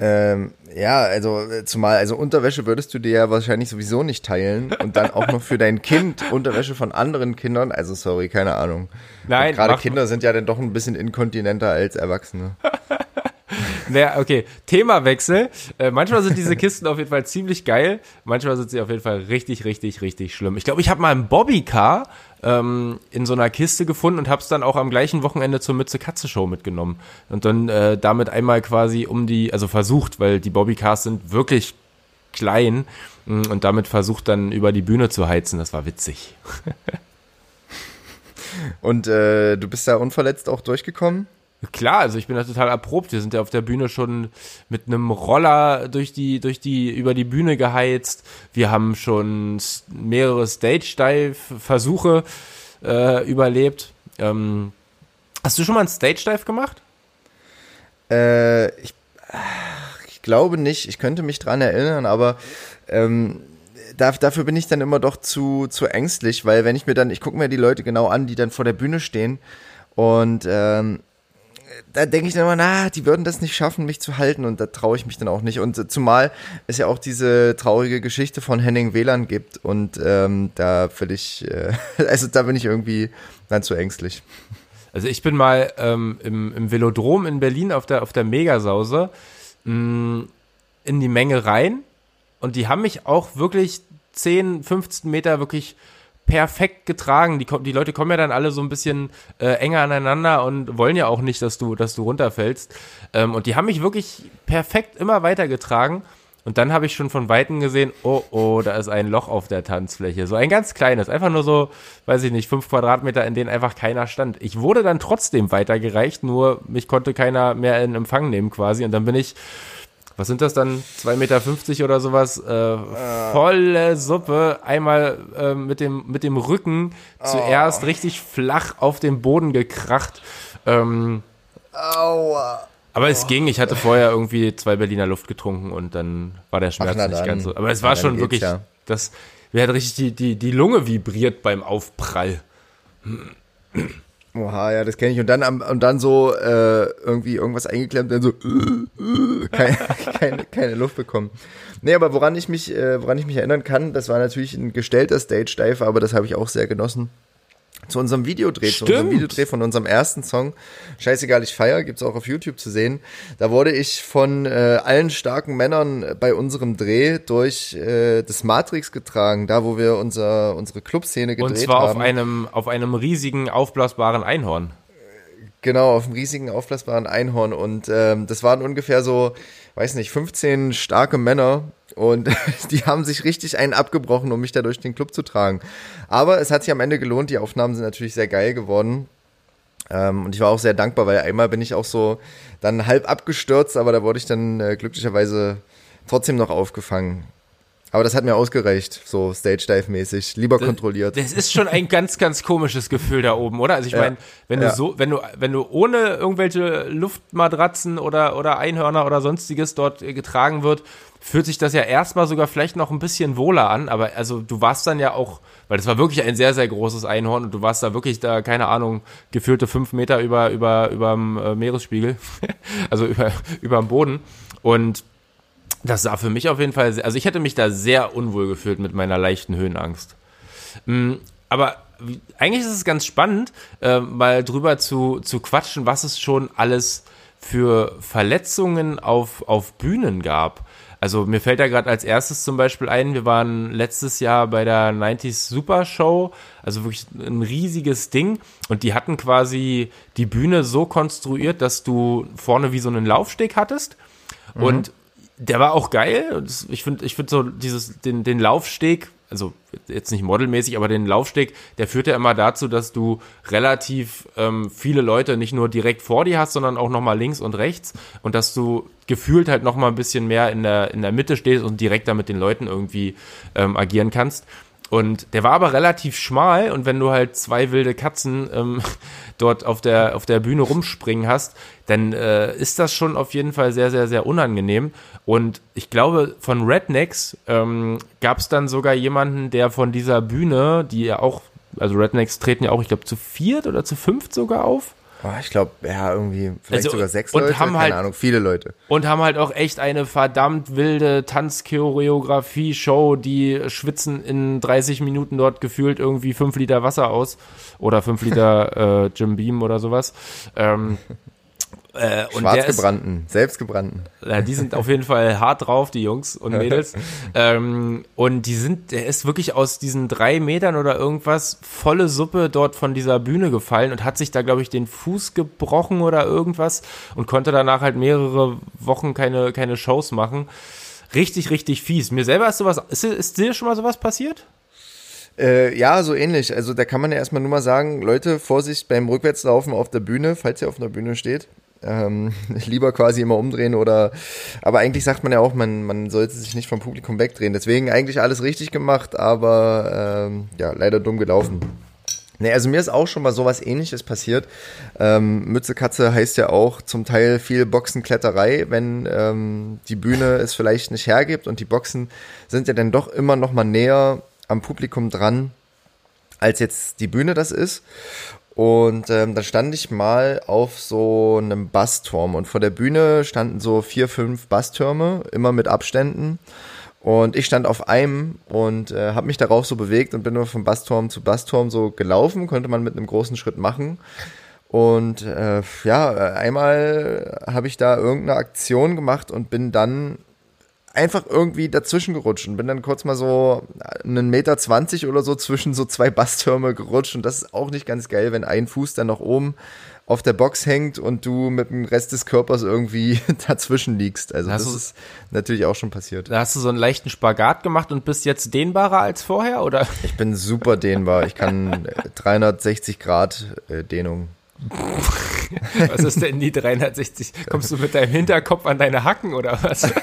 Ähm, ja, also äh, zumal, also Unterwäsche würdest du dir ja wahrscheinlich sowieso nicht teilen und dann auch noch für dein Kind Unterwäsche von anderen Kindern, also sorry, keine Ahnung. Nein, Gerade Kinder sind ja dann doch ein bisschen inkontinenter als Erwachsene. Naja, okay, Themawechsel. Äh, manchmal sind diese Kisten auf jeden Fall ziemlich geil, manchmal sind sie auf jeden Fall richtig, richtig, richtig schlimm. Ich glaube, ich habe mal ein Bobbycar ähm, in so einer Kiste gefunden und habe es dann auch am gleichen Wochenende zur Mütze-Katze-Show mitgenommen. Und dann äh, damit einmal quasi um die, also versucht, weil die Bobbycars sind wirklich klein mh, und damit versucht dann über die Bühne zu heizen. Das war witzig. Und äh, du bist da unverletzt auch durchgekommen? Klar, also ich bin da total erprobt. Wir sind ja auf der Bühne schon mit einem Roller durch die, durch die, über die Bühne geheizt. Wir haben schon mehrere Stage-Dive-Versuche äh, überlebt. Ähm, hast du schon mal einen Stage-Dive gemacht? Äh, ich, ich glaube nicht. Ich könnte mich dran erinnern, aber ähm, da, dafür bin ich dann immer doch zu, zu ängstlich, weil wenn ich mir dann, ich gucke mir die Leute genau an, die dann vor der Bühne stehen und ähm, da denke ich dann immer, na, die würden das nicht schaffen, mich zu halten und da traue ich mich dann auch nicht. Und zumal es ja auch diese traurige Geschichte von Henning Wieland gibt und ähm, da ich, äh, also da bin ich irgendwie dann zu ängstlich. Also ich bin mal ähm, im, im Velodrom in Berlin auf der, auf der Megasause mh, in die Menge rein und die haben mich auch wirklich 10, 15 Meter wirklich perfekt getragen. Die, die Leute kommen ja dann alle so ein bisschen äh, enger aneinander und wollen ja auch nicht, dass du, dass du runterfällst. Ähm, und die haben mich wirklich perfekt immer weitergetragen. Und dann habe ich schon von Weitem gesehen, oh, oh, da ist ein Loch auf der Tanzfläche. So ein ganz kleines, einfach nur so, weiß ich nicht, fünf Quadratmeter, in denen einfach keiner stand. Ich wurde dann trotzdem weitergereicht, nur mich konnte keiner mehr in Empfang nehmen quasi. Und dann bin ich, was sind das dann, 2,50 Meter oder sowas, äh, volle Suppe, einmal äh, mit, dem, mit dem Rücken zuerst richtig flach auf den Boden gekracht. Ähm, Aua. aber es ging, ich hatte vorher irgendwie zwei Berliner Luft getrunken und dann war der Schmerz na nicht dann. ganz so. Aber es war dann schon wirklich, ja. das, mir hat richtig die, die, die Lunge vibriert beim Aufprall. Oha, ja, das kenne ich. Und dann am, und dann so äh, irgendwie irgendwas eingeklemmt, dann so äh, äh, keine, keine, keine Luft bekommen. Nee, aber woran ich mich, äh, woran ich mich erinnern kann, das war natürlich ein gestellter Stage-Dive, aber das habe ich auch sehr genossen. Zu unserem Videodreh, zu unserem Stimmt. Videodreh von unserem ersten Song, Scheißegal, ich feier, gibt's auch auf YouTube zu sehen. Da wurde ich von äh, allen starken Männern bei unserem Dreh durch äh, das Matrix getragen, da wo wir unser, unsere Clubszene gedreht Und zwar haben. auf einem, auf einem riesigen, aufblasbaren Einhorn. Genau, auf einem riesigen aufblasbaren Einhorn. Und ähm, das waren ungefähr so, weiß nicht, 15 starke Männer. Und die haben sich richtig einen abgebrochen, um mich da durch den Club zu tragen. Aber es hat sich am Ende gelohnt. Die Aufnahmen sind natürlich sehr geil geworden. Ähm, und ich war auch sehr dankbar, weil einmal bin ich auch so dann halb abgestürzt, aber da wurde ich dann äh, glücklicherweise trotzdem noch aufgefangen. Aber das hat mir ausgereicht, so Stage-Dive-mäßig. Lieber kontrolliert. Das ist schon ein ganz, ganz komisches Gefühl da oben, oder? Also ich Ja. meine, wenn du Ja. so, wenn du, wenn du ohne irgendwelche Luftmatratzen oder, oder Einhörner oder sonstiges dort äh, getragen wird, fühlt sich das ja erstmal sogar vielleicht noch ein bisschen wohler an, aber also du warst dann ja auch, weil das war wirklich ein sehr, sehr großes Einhorn und du warst da wirklich da, keine Ahnung, gefühlte fünf Meter über, über, überm äh, Meeresspiegel, also über, überm Boden und das sah für mich auf jeden Fall, sehr, also ich hätte mich da sehr unwohl gefühlt mit meiner leichten Höhenangst. Mm, Aber eigentlich ist es ganz spannend, äh, mal drüber zu, zu quatschen, was es schon alles für Verletzungen auf, auf Bühnen gab. Also mir fällt da gerade als erstes zum Beispiel ein, wir waren letztes Jahr bei der 90s Super Show, also wirklich ein riesiges Ding. Und die hatten quasi die Bühne so konstruiert, dass du vorne wie so einen Laufsteg hattest. Und der war auch geil. Ich finde, ich finde so dieses, den, den Laufsteg, also jetzt nicht modelmäßig, aber den Laufsteg, der führt ja immer dazu, dass du relativ ähm, viele Leute nicht nur direkt vor dir hast, sondern auch nochmal links und rechts und dass du gefühlt halt nochmal ein bisschen mehr in der, in der Mitte stehst und direkt da mit den Leuten irgendwie ähm, agieren kannst. Und der war aber relativ schmal und wenn du halt zwei wilde Katzen ähm, dort auf der, auf der Bühne rumspringen hast, dann äh, ist das schon auf jeden Fall sehr, sehr, sehr unangenehm. Und ich glaube, von Rednecks ähm, gab es dann sogar jemanden, der von dieser Bühne, die ja auch, also Rednecks treten ja auch, ich glaube, zu viert oder zu fünft sogar auf. Oh, ich glaube, ja, irgendwie, vielleicht Also, sogar sechs und Leute, haben keine halt- Ahnung, viele Leute. Und haben halt auch echt eine verdammt wilde Tanzchoreografie-Show, die schwitzen in 30 Minuten dort gefühlt irgendwie 5 Liter Wasser aus oder 5 Liter äh, Jim Beam oder sowas. Ähm, äh, Schwarzgebrannten, selbstgebrannten. ja, die sind auf jeden Fall hart drauf, die Jungs und Mädels. ähm, und die sind, der ist wirklich aus diesen drei Metern oder irgendwas volle Suppe dort von dieser Bühne gefallen und hat sich da, glaube ich, den Fuß gebrochen oder irgendwas und konnte danach halt mehrere Wochen keine, keine Shows machen. Richtig, richtig fies. Mir selber ist sowas, ist, ist dir schon mal sowas passiert? Äh, ja, so ähnlich. Also da kann man ja erstmal nur mal sagen, Leute, Vorsicht beim Rückwärtslaufen auf der Bühne, falls ihr auf einer Bühne steht. Ähm, lieber quasi immer umdrehen oder, aber eigentlich sagt man ja auch, man, man sollte sich nicht vom Publikum wegdrehen. Deswegen eigentlich alles richtig gemacht, aber ähm, ja, leider dumm gelaufen. Nee, also mir ist auch schon mal sowas ähnliches passiert. Ähm, Mütze Katze heißt ja auch zum Teil viel Boxenkletterei, wenn ähm, die Bühne es vielleicht nicht hergibt und die Boxen sind ja dann doch immer noch mal näher am Publikum dran, als jetzt die Bühne das ist. Und ähm, da stand ich mal auf so einem Bassturm und vor der Bühne standen so vier, fünf Basstürme, immer mit Abständen. Und ich stand auf einem und äh, habe mich darauf so bewegt und bin nur von Bassturm zu Bassturm so gelaufen, konnte man mit einem großen Schritt machen. Und äh, ja, einmal habe ich da irgendeine Aktion gemacht und bin dann einfach irgendwie dazwischen gerutscht und bin dann kurz mal so einen Meter zwanzig oder so zwischen so zwei Basstürme gerutscht und das ist auch nicht ganz geil, wenn ein Fuß dann noch oben auf der Box hängt und du mit dem Rest des Körpers irgendwie dazwischen liegst. Also Hast das ist natürlich auch schon passiert. Da hast du so einen leichten Spagat gemacht und bist jetzt dehnbarer als vorher, oder? Ich bin super dehnbar. Ich kann äh, 360 Grad äh, Dehnung. Was ist denn die 360? Kommst du mit deinem Hinterkopf an deine Hacken oder was?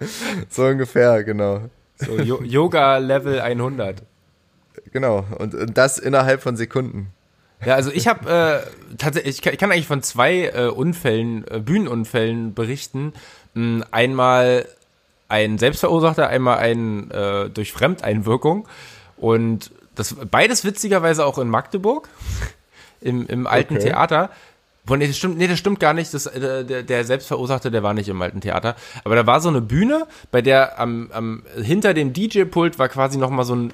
So ungefähr, genau. So, Jo- Yoga Level 100. Genau. Und, und das innerhalb von Sekunden. Ja, also ich habe äh, tatsächlich, ich kann, ich kann eigentlich von zwei äh, Unfällen, äh, Bühnenunfällen berichten. Mh, einmal ein selbstverursachter, einmal ein äh, durch Fremdeinwirkung. Und das beides witzigerweise auch in Magdeburg, im, im alten Okay. Theater. Boah, nee, das stimmt, nee, das stimmt gar nicht. Das, äh, der, der Selbstverursachte, der war nicht im alten Theater. Aber da war so eine Bühne, bei der am, am hinter dem DJ-Pult war quasi noch mal so ein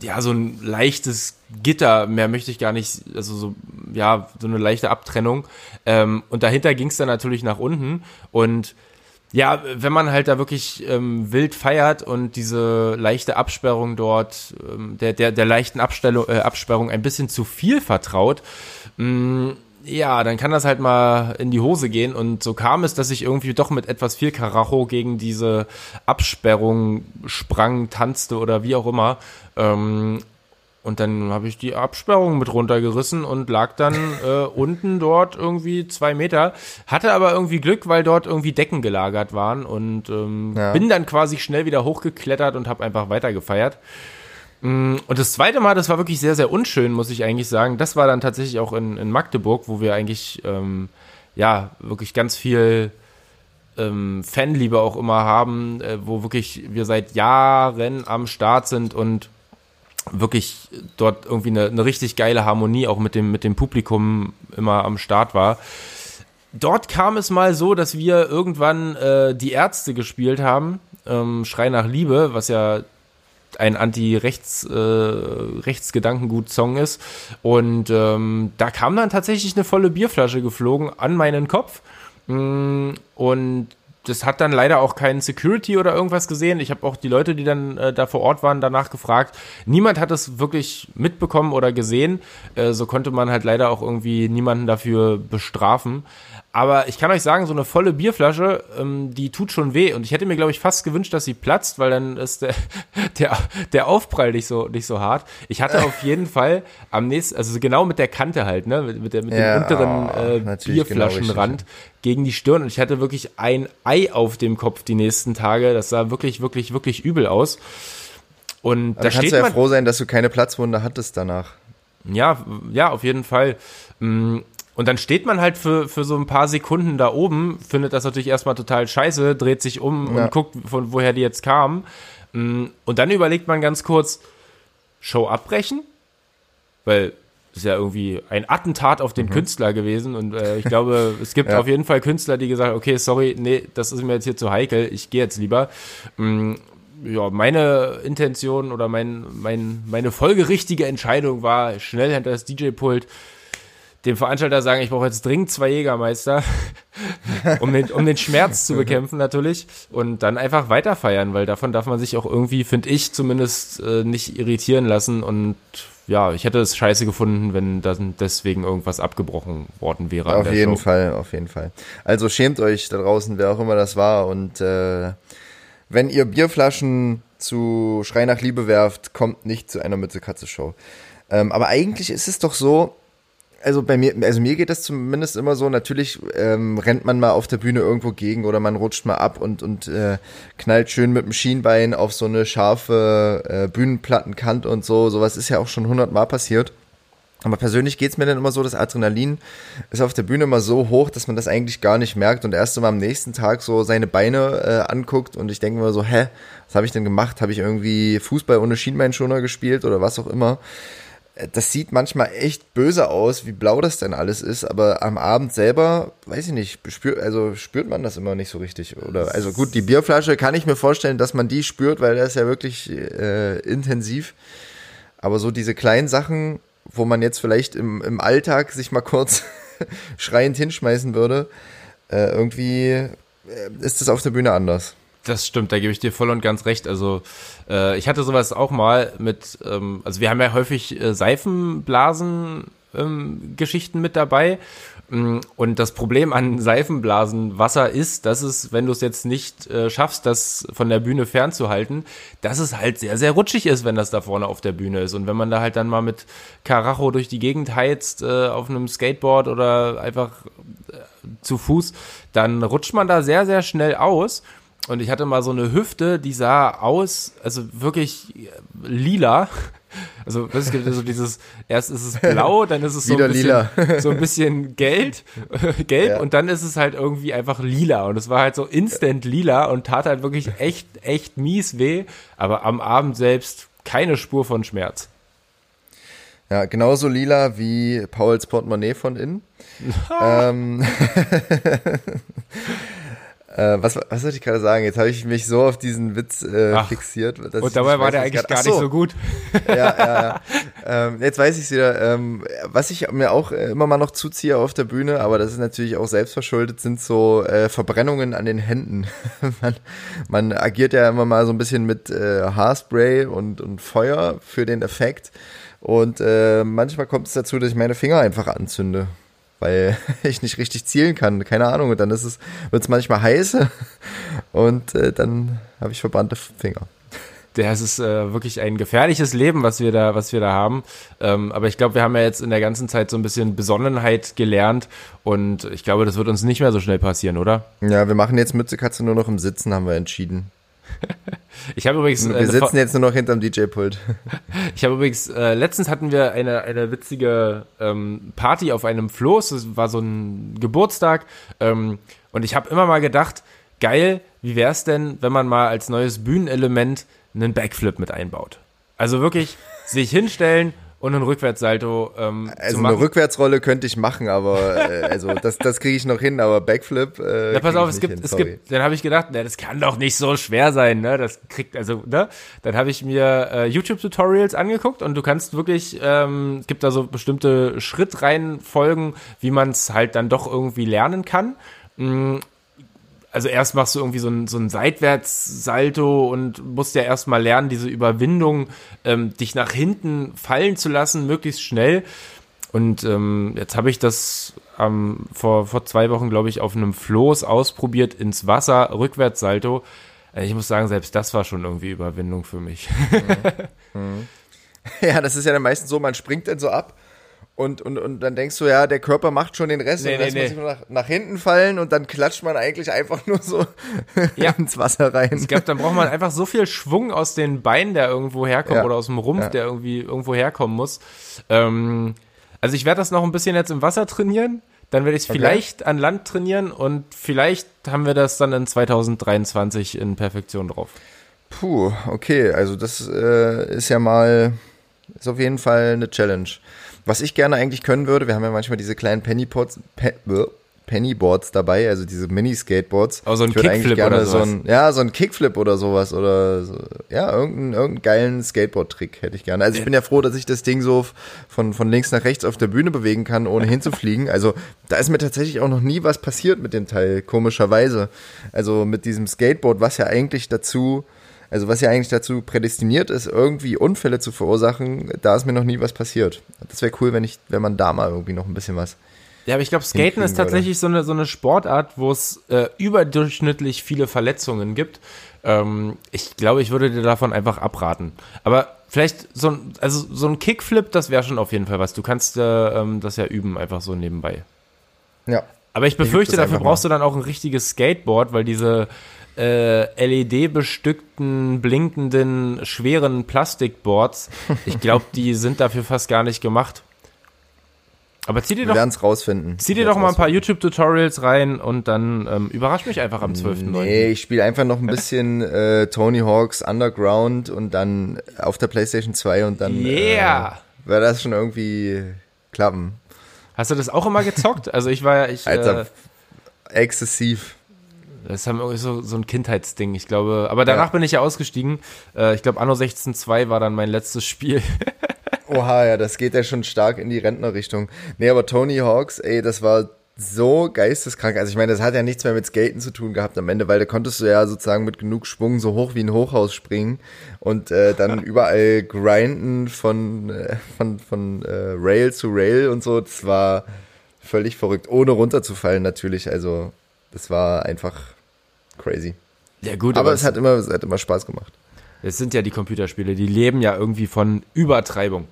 ja, so ein leichtes Gitter, mehr möchte ich gar nicht, also so, ja, so eine leichte Abtrennung. Ähm, und dahinter ging es dann natürlich nach unten. Und ja, wenn man halt da wirklich ähm, wild feiert und diese leichte Absperrung dort, ähm, der, der, der leichten Abstellung, äh, Absperrung ein bisschen zu viel vertraut, mh, ja, dann kann das halt mal in die Hose gehen. Und so kam es, dass ich irgendwie doch mit etwas viel Karacho gegen diese Absperrung sprang, tanzte oder wie auch immer. Ähm, und dann habe ich die Absperrung mit runtergerissen und lag dann äh, unten dort irgendwie zwei Meter. Hatte aber irgendwie Glück, weil dort irgendwie Decken gelagert waren. Und ähm, Ja. bin dann quasi schnell wieder hochgeklettert und habe einfach weiter gefeiert. Mm, Und das zweite Mal, das war wirklich sehr, sehr unschön, muss ich eigentlich sagen. Das war dann tatsächlich auch in, in Magdeburg, wo wir eigentlich, ähm, ja, wirklich ganz viel ähm, Fanliebe auch immer haben, äh, wo wirklich wir seit Jahren am Start sind und wirklich dort irgendwie eine, eine richtig geile Harmonie auch mit dem, mit dem Publikum immer am Start war. Dort kam es mal so, dass wir irgendwann äh, die Ärzte gespielt haben, ähm, Schrei nach Liebe, was ja ein anti-rechts äh, ist. Und ähm, da kam dann tatsächlich eine volle Bierflasche geflogen an meinen Kopf. Mm, Und das hat dann leider auch keinen Security oder irgendwas gesehen. Ich habe auch die Leute, die dann äh, da vor Ort waren, danach gefragt. Niemand hat es wirklich mitbekommen oder gesehen. Äh, so konnte man halt leider auch irgendwie niemanden dafür bestrafen. Aber ich kann euch sagen, so eine volle Bierflasche, ähm, die tut schon weh. Und ich hätte mir, glaube ich, fast gewünscht, dass sie platzt, weil dann ist der, der, der Aufprall nicht so, nicht so hart. Ich hatte auf jeden Fall am nächsten, also genau mit der Kante halt, ne, mit, der, mit Ja, dem unteren oh, äh, genau Bierflaschenrand gegen die Stirn. Und ich hatte wirklich ein Ei auf dem Kopf die nächsten Tage. Das sah wirklich, wirklich, wirklich übel aus. Und Aber da kannst steht du ja man, froh sein, dass du keine Platzwunde hattest danach. Ja, ja, auf jeden Fall. Und dann steht man halt für, für so ein paar Sekunden da oben, findet das natürlich erstmal total scheiße, dreht sich um Ja. und guckt, von woher die jetzt kamen. Mm, Und dann überlegt man ganz kurz, Show abbrechen? Weil es ist ja irgendwie ein Attentat auf den Künstler gewesen und äh, ich glaube, es gibt Mhm. Ja. auf jeden Fall Künstler, die gesagt haben, okay, sorry, nee, das ist mir jetzt hier zu heikel, ich gehe jetzt lieber. Mm, ja, meine Intention oder mein, mein, meine folgerichtige Entscheidung war, schnell hinter das DJ-Pult dem Veranstalter sagen, ich brauche jetzt dringend zwei Jägermeister, um, den, um den Schmerz zu bekämpfen natürlich und dann einfach weiterfeiern, weil davon darf man sich auch irgendwie, finde ich, zumindest äh, nicht irritieren lassen und ja, ich hätte es scheiße gefunden, wenn dann deswegen irgendwas abgebrochen worden wäre. Auf jeden Show. Fall, auf jeden Fall. Also schämt euch da draußen, wer auch immer das war. Und äh, wenn ihr Bierflaschen zu Schrei nach Liebe werft, kommt nicht zu einer Mütze-Katze-Show. Ähm, aber eigentlich ist es doch so, also bei mir, also mir geht das zumindest immer so, natürlich ähm, rennt man mal auf der Bühne irgendwo gegen oder man rutscht mal ab und, und äh, knallt schön mit dem Schienbein auf so eine scharfe äh, Bühnenplattenkante und so. Sowas ist ja auch schon hundertmal passiert. Aber persönlich geht's mir dann immer so, das Adrenalin ist auf der Bühne immer so hoch, dass man das eigentlich gar nicht merkt und erst so am nächsten Tag so seine Beine äh, anguckt und ich denke mir so, hä, was habe ich denn gemacht? Habe ich irgendwie Fußball ohne Schienbeinschoner gespielt oder was auch immer? Äh, Das sieht manchmal echt böse aus, wie blau das denn alles ist, aber am Abend selber, weiß ich nicht, spürt, also spürt man das immer nicht so richtig. Oder also gut, die Bierflasche kann ich mir vorstellen, dass man die spürt, weil das ist ja wirklich äh, intensiv. Aber so diese kleinen Sachen, wo man jetzt vielleicht im, im Alltag sich mal kurz schreiend hinschmeißen würde, äh, irgendwie äh, ist das auf der Bühne anders. Das stimmt, da gebe ich dir voll und ganz recht. Also äh, ich hatte sowas auch mal mit, ähm, also wir haben ja häufig äh, Seifenblasen ähm, mit dabei. Mm, Und das Problem an Seifenblasenwasser ist, dass es, wenn du es jetzt nicht äh, schaffst, das von der Bühne fernzuhalten, dass es halt sehr, sehr rutschig ist, wenn das da vorne auf der Bühne ist. Und wenn man da halt dann mal mit Karacho durch die Gegend heizt, äh, auf einem Skateboard oder einfach äh, zu Fuß, dann rutscht man da sehr, sehr schnell aus. Und ich hatte mal so eine Hüfte, die sah aus, also wirklich lila. Also es gibt so dieses, erst ist es blau, dann ist es so ein bisschen, lila. so ein bisschen gelb, gelb Ja. und dann ist es halt irgendwie einfach lila. Und es war halt so instant lila und tat halt wirklich echt, echt mies weh. Aber am Abend selbst keine Spur von Schmerz. Ja, genauso lila wie Pauls Portemonnaie von innen. ähm, äh, was, was wollte ich gerade sagen? Jetzt habe ich mich so auf diesen Witz äh, Ach, fixiert. dass Und dabei nicht war weiß, der eigentlich grad- gar nicht so. so gut. ja, ja, ja. Ähm, jetzt weiß ich es wieder. Ähm, was ich mir auch äh, immer mal noch zuziehe auf der Bühne, aber das ist natürlich auch selbstverschuldet, sind so äh, Verbrennungen an den Händen. man, man agiert ja immer mal so ein bisschen mit äh, Haarspray und, und Feuer für den Effekt. Und äh, manchmal kommt es dazu, dass ich meine Finger einfach anzünde. Weil ich nicht richtig zielen kann, keine Ahnung. Und dann ist es, wird es manchmal heiß und äh, dann habe ich verbrannte Finger. Das ist äh, wirklich ein gefährliches Leben, was wir da, was wir da haben. Ähm, aber ich glaube, wir haben ja jetzt in der ganzen Zeit so ein bisschen Besonnenheit gelernt und ich glaube, das wird uns nicht mehr so schnell passieren, oder? Ja, wir machen jetzt Mütze Katze nur noch im Sitzen, haben wir entschieden. Ich habe übrigens, äh, Wir sitzen jetzt nur noch hinterm DJ-Pult. Ich habe übrigens, äh, letztens hatten wir eine, eine witzige ähm, Party auf einem Floß, das war so ein Geburtstag ähm, und ich habe immer mal gedacht, geil, wie wäre es denn, wenn man mal als neues Bühnenelement einen Backflip mit einbaut? Also wirklich sich hinstellen und einen Rückwärtssalto ähm, Also eine. Rückwärtsrolle könnte ich machen, aber äh, also das, das kriege ich noch hin, aber Backflip. Äh, Ja, pass auf, es gibt, hin, es gibt, dann habe ich gedacht, na, das kann doch nicht so schwer sein, ne? Das kriegt, also, ne? Dann habe ich mir äh, YouTube-Tutorials angeguckt und du kannst wirklich, ähm, es gibt da so bestimmte Schrittreihenfolgen, wie man es halt dann doch irgendwie lernen kann. Also erst machst du irgendwie so ein, so ein Seitwärtssalto und musst ja erstmal lernen, diese Überwindung, ähm, dich nach hinten fallen zu lassen, möglichst schnell. Und ähm, jetzt habe ich das ähm, vor, vor zwei Wochen, glaube ich, auf einem Floß ausprobiert ins Wasser, Rückwärtssalto. Äh, Ich muss sagen, selbst das war schon irgendwie Überwindung für mich. Ja, das ist ja dann meistens so, man springt dann so ab Und, und, und dann denkst du, ja, der Körper macht schon den Rest Nee, und nee, lässt nee. man sich nur nach, nach hinten fallen und dann klatscht man eigentlich einfach nur so Ja. ins Wasser rein. Ich glaube, dann braucht man einfach so viel Schwung aus den Beinen, der irgendwo herkommt, Ja. oder aus dem Rumpf, Ja. der irgendwie irgendwo herkommen muss. Ähm, also ich werde das noch ein bisschen jetzt im Wasser trainieren. Dann werde ich es Okay. vielleicht an Land trainieren und vielleicht haben wir das dann in 2023 in Perfektion drauf. Puh, okay, also das äh, ist ja mal, ist auf jeden Fall eine Challenge. Was ich gerne eigentlich können würde, wir haben ja manchmal diese kleinen Pennypods, Pe Pennyboards dabei, also diese Mini-Skateboards. Oh, so ein Ich würde eigentlich Kickflip gerne oder so sowas. ein, Ja, so ein Kickflip oder sowas oder so, ja, irgendeinen irgendeinen geilen Skateboard-Trick hätte ich gerne. Also ich bin ja froh, dass ich das Ding so von, von links nach rechts auf der Bühne bewegen kann, ohne hinzufliegen. Also da ist mir tatsächlich auch noch nie was passiert mit dem Teil, komischerweise. Also mit diesem Skateboard, was ja eigentlich dazu also was ja eigentlich dazu prädestiniert ist, irgendwie Unfälle zu verursachen, da ist mir noch nie was passiert. Das wäre cool, wenn ich, wenn man da mal irgendwie noch ein bisschen was. Ja, aber ich glaube, Skaten ist tatsächlich so eine, so eine Sportart, wo es äh, überdurchschnittlich viele Verletzungen gibt. Ähm, ich glaube, ich würde dir davon einfach abraten. Aber vielleicht so ein, also so ein Kickflip, das wäre schon auf jeden Fall was. Du kannst äh, ähm, das ja üben, einfach so nebenbei. Ja. Aber ich befürchte, das dafür einfach mal. brauchst du dann auch ein richtiges Skateboard, weil diese äh, LED-bestückten, blinkenden, schweren Plastikboards, ich glaube, die sind dafür fast gar nicht gemacht. Aber zieh dir Wir doch werden es rausfinden. Zieh dir Wir doch mal ein paar YouTube-Tutorials rein und dann ähm, überrasch mich einfach am 12.9. rausfinden. Nee, ich spiele einfach noch ein bisschen äh, Tony Hawks Underground und dann auf der PlayStation 2 und dann Yeah! äh, wird das schon irgendwie klappen. Hast du das auch immer gezockt? Also ich war ja, ich, Alter, äh, exzessiv. Das haben irgendwie so, so ein Kindheitsding, ich glaube. Aber danach Ja. bin ich ja ausgestiegen. Äh, ich glaube, Anno 16.2 war dann mein letztes Spiel. Oha, ja, das geht ja schon stark in die Rentnerrichtung. Nee, aber Tony Hawks, ey, das war so geisteskrank. Also ich meine, das hat ja nichts mehr mit Skaten zu tun gehabt am Ende, weil da konntest du ja sozusagen mit genug Schwung so hoch wie ein Hochhaus springen und äh, dann überall grinden von, äh, von, von äh, Rail zu Rail und so. Das war völlig verrückt, ohne runterzufallen natürlich. Also das war einfach crazy. Ja gut, Aber es hat immer, es hat immer Spaß gemacht. es sind ja die Computerspiele, die leben ja irgendwie von Übertreibung.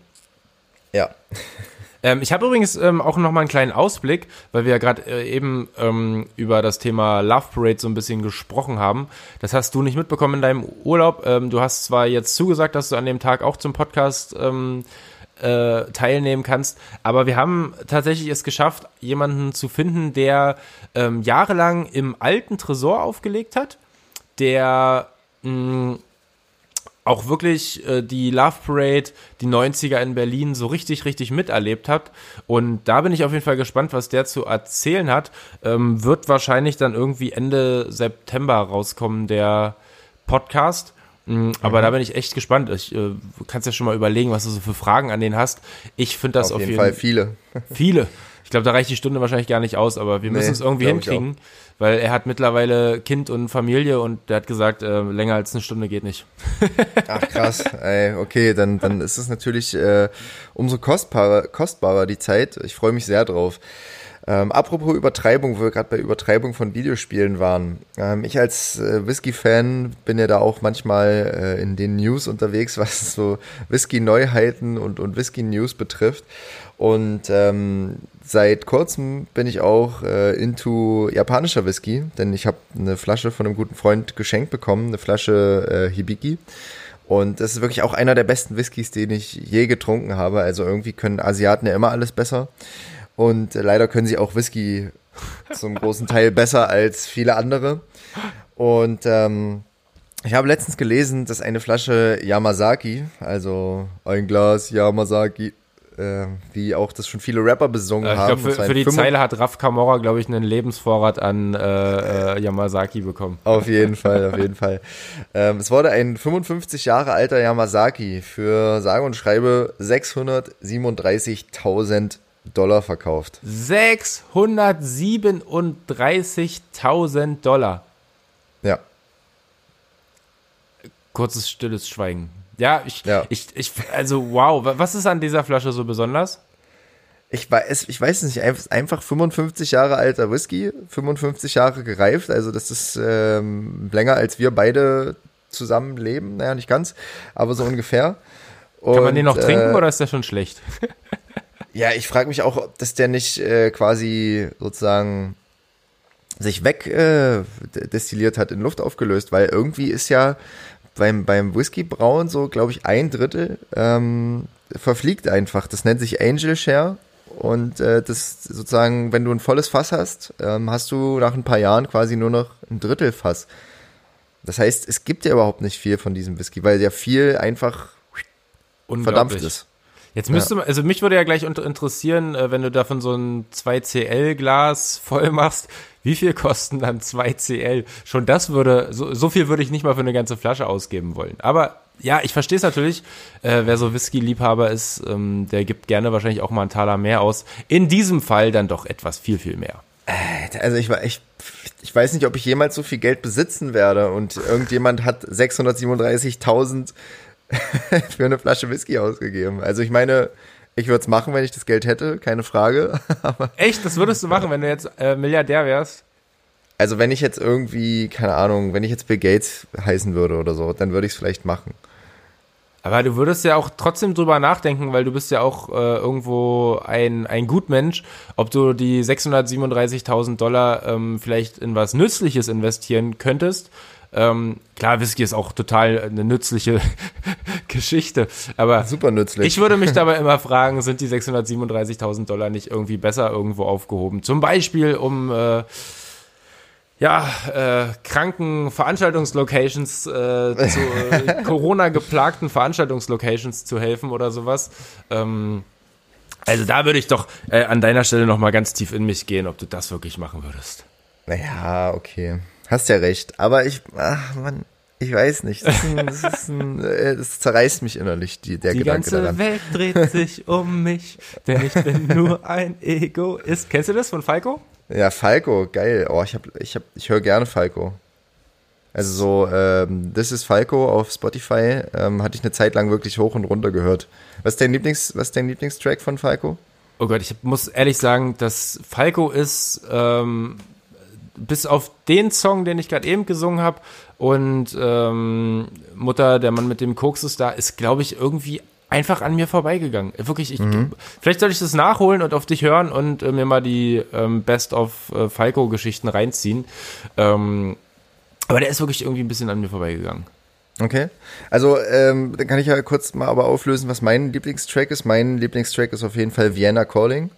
Ja. Ähm, ich habe übrigens ähm, auch noch mal einen kleinen Ausblick, weil wir ja gerade äh, eben ähm, über das Thema Love Parade so ein bisschen gesprochen haben. Das hast du nicht mitbekommen in deinem Urlaub. Ähm, du hast zwar jetzt zugesagt, dass du an dem Tag auch zum Podcast ähm, äh, teilnehmen kannst, aber wir haben tatsächlich es geschafft, jemanden zu finden, der ähm, jahrelang im alten Tresor aufgelegt hat, der mh, auch wirklich äh, die Love Parade, die 90er in Berlin so richtig, richtig miterlebt hat. Und da bin ich auf jeden Fall gespannt, was der zu erzählen hat. Ähm, wird wahrscheinlich dann irgendwie Ende September rauskommen, der Podcast. Mm, Aber da bin ich echt gespannt. Ich äh, kannst ja schon mal überlegen, was du so für Fragen an den hast. Ich finde das Auf auf, jeden Fall viele. viele. Ich glaube, da reicht die Stunde wahrscheinlich gar nicht aus, aber wir müssen Nee, es irgendwie hinkriegen, weil er hat mittlerweile Kind und Familie und der hat gesagt, äh, länger als eine Stunde geht nicht. Ach krass, ey, okay, dann, dann ist es natürlich äh, umso kostbarer, kostbarer die Zeit. Ich freue mich sehr drauf. Ähm, apropos Übertreibung, wo wir gerade bei Übertreibung von Videospielen waren. Ähm, ich als äh, Whisky-Fan bin ja da auch manchmal äh, in den News unterwegs, was so Whisky-Neuheiten und, und Whisky-News betrifft. Und ähm, seit kurzem bin ich auch äh, into japanischer Whisky, denn ich habe eine Flasche von einem guten Freund geschenkt bekommen, eine Flasche äh, Hibiki. Und das ist wirklich auch einer der besten Whiskys, den ich je getrunken habe. Also irgendwie können Asiaten ja immer alles besser. Und leider können sie auch Whisky zum großen Teil besser als viele andere. Und ähm, ich habe letztens gelesen, dass eine Flasche Yamazaki, also ein Glas Yamazaki, äh, wie auch das schon viele Rapper besungen Äh, ich haben. glaube, und für, für die 55 Zeile hat Raf Kamora, glaube ich, einen Lebensvorrat an äh, äh, Yamazaki bekommen. Auf jeden Fall, auf jeden Fall. Ähm, es wurde ein 55 Jahre alter Yamazaki für sage und schreibe 637.000 Dollar verkauft. 637.000 Dollar. Ja. Kurzes stilles Schweigen. Ja, ich, Ja. ich, ich, also wow, wa- was ist an dieser Flasche so besonders? Ich weiß, ich weiß nicht, einfach- einfach 55 Jahre alter Whisky, 55 Jahre gereift, also das ist ähm, länger als wir beide zusammen leben, naja, nicht ganz, aber so ungefähr. Kann man Und, den noch äh, trinken oder ist der schon schlecht? Ja, ich frage mich auch, ob das der nicht äh, quasi sozusagen sich weg äh, destilliert hat, in Luft aufgelöst, weil irgendwie ist ja beim, beim Whisky brauen so, glaube ich, ein Drittel ähm, verfliegt einfach. Das nennt sich Angel Share. Und äh, das sozusagen, wenn du ein volles Fass hast, ähm, hast du nach ein paar Jahren quasi nur noch ein Drittel Fass. Das heißt, es gibt ja überhaupt nicht viel von diesem Whisky, weil ja viel einfach verdampft ist. Jetzt müsste man, also mich würde ja gleich interessieren, äh, wenn du davon so ein 2CL-Glas voll machst, wie viel kosten dann 2CL? Schon das würde, so, so viel würde ich nicht mal für eine ganze Flasche ausgeben wollen. Aber ja, ich verstehe es natürlich. Äh, wer so Whisky-Liebhaber ist, ähm, der gibt gerne wahrscheinlich auch mal einen Taler mehr aus. In diesem Fall dann doch etwas viel, viel mehr. Also ich, ich, ich weiß nicht, ob ich jemals so viel Geld besitzen werde und irgendjemand hat 637.000 für eine Flasche Whisky ausgegeben. Also ich meine, ich würde es machen, wenn ich das Geld hätte, keine Frage. Echt? Das würdest du machen, wenn du jetzt äh, Milliardär wärst? Also wenn ich jetzt irgendwie, keine Ahnung, wenn ich jetzt Bill Gates heißen würde oder so, dann würde ich es vielleicht machen. Aber du würdest ja auch trotzdem drüber nachdenken, weil du bist ja auch äh, irgendwo ein, ein Gutmensch, ob du die 637.000 Dollar ähm, vielleicht in was Nützliches investieren könntest ähm, klar, Whisky ist auch total eine nützliche Geschichte, aber super nützlich. Ich würde mich dabei immer fragen, sind die 637.000 Dollar nicht irgendwie besser irgendwo aufgehoben? Zum Beispiel, um äh, ja, äh, kranken Veranstaltungslocations, äh, zu äh, Corona-geplagten Veranstaltungslocations zu helfen oder sowas. Ähm, also da würde ich doch äh, an deiner Stelle nochmal ganz tief in mich gehen, ob du das wirklich machen würdest. Naja, okay. Hast ja recht. Aber ich, ach man, ich weiß nicht. Das, ein, das, ist ein, äh, das zerreißt mich innerlich, die, der die Gedanke daran. Die ganze Welt dreht sich um mich, denn ich bin nur ein Egoist. Kennst du das von Falco? Ja, Falco, geil. Oh, ich hab, ich hab, ich höre gerne Falco. Also so, ähm, This is Falco auf Spotify ähm, hatte ich eine Zeit lang wirklich hoch und runter gehört. Was ist dein Lieblings, was ist dein Lieblingstrack von Falco? Oh Gott, ich muss ehrlich sagen, dass Falco ist ähm, bis auf den Song, den ich gerade eben gesungen habe und ähm, Mutter, der Mann mit dem Koks ist da, ist, glaube ich, irgendwie einfach an mir vorbeigegangen. Wirklich, ich, mhm. vielleicht soll ich das nachholen und auf dich hören und äh, mir mal die ähm, Best of äh, Falco-Geschichten reinziehen. Ähm, aber der ist wirklich irgendwie ein bisschen an mir vorbeigegangen. Okay. Also, ähm, dann kann ich ja kurz mal aber auflösen, was mein Lieblingstrack ist. Mein Lieblingstrack ist auf jeden Fall Vienna Calling.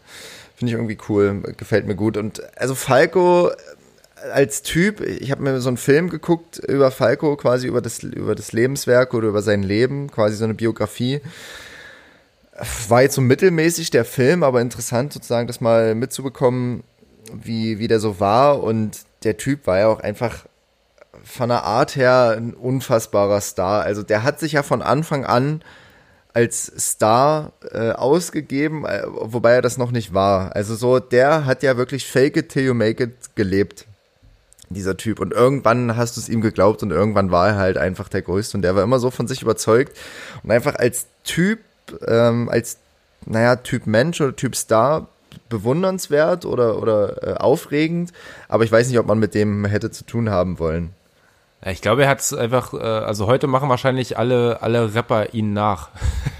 Finde ich irgendwie cool, gefällt mir gut. Und also Falco als Typ, ich habe mir so einen Film geguckt über Falco, quasi über das, über das Lebenswerk oder über sein Leben, quasi so eine Biografie. War jetzt so mittelmäßig der Film, aber interessant sozusagen das mal mitzubekommen, wie, wie der so war. Und der Typ war ja auch einfach von der Art her ein unfassbarer Star. Also der hat sich ja von Anfang an als Star äh, ausgegeben, äh, wobei er das noch nicht war. Also so, der hat ja wirklich Fake it till you make it gelebt dieser Typ. Und irgendwann hast du es ihm geglaubt und irgendwann war er halt einfach der Größte. Und der war immer so von sich überzeugt. Und einfach als Typ, ähm, als, naja, Typ Mensch oder Typ Star bewundernswert oder, oder äh, aufregend. Aber ich weiß nicht, ob man mit dem hätte zu tun haben wollen. Ja, ich glaube, er hat es einfach, äh, also heute machen wahrscheinlich alle, alle Rapper ihn nach.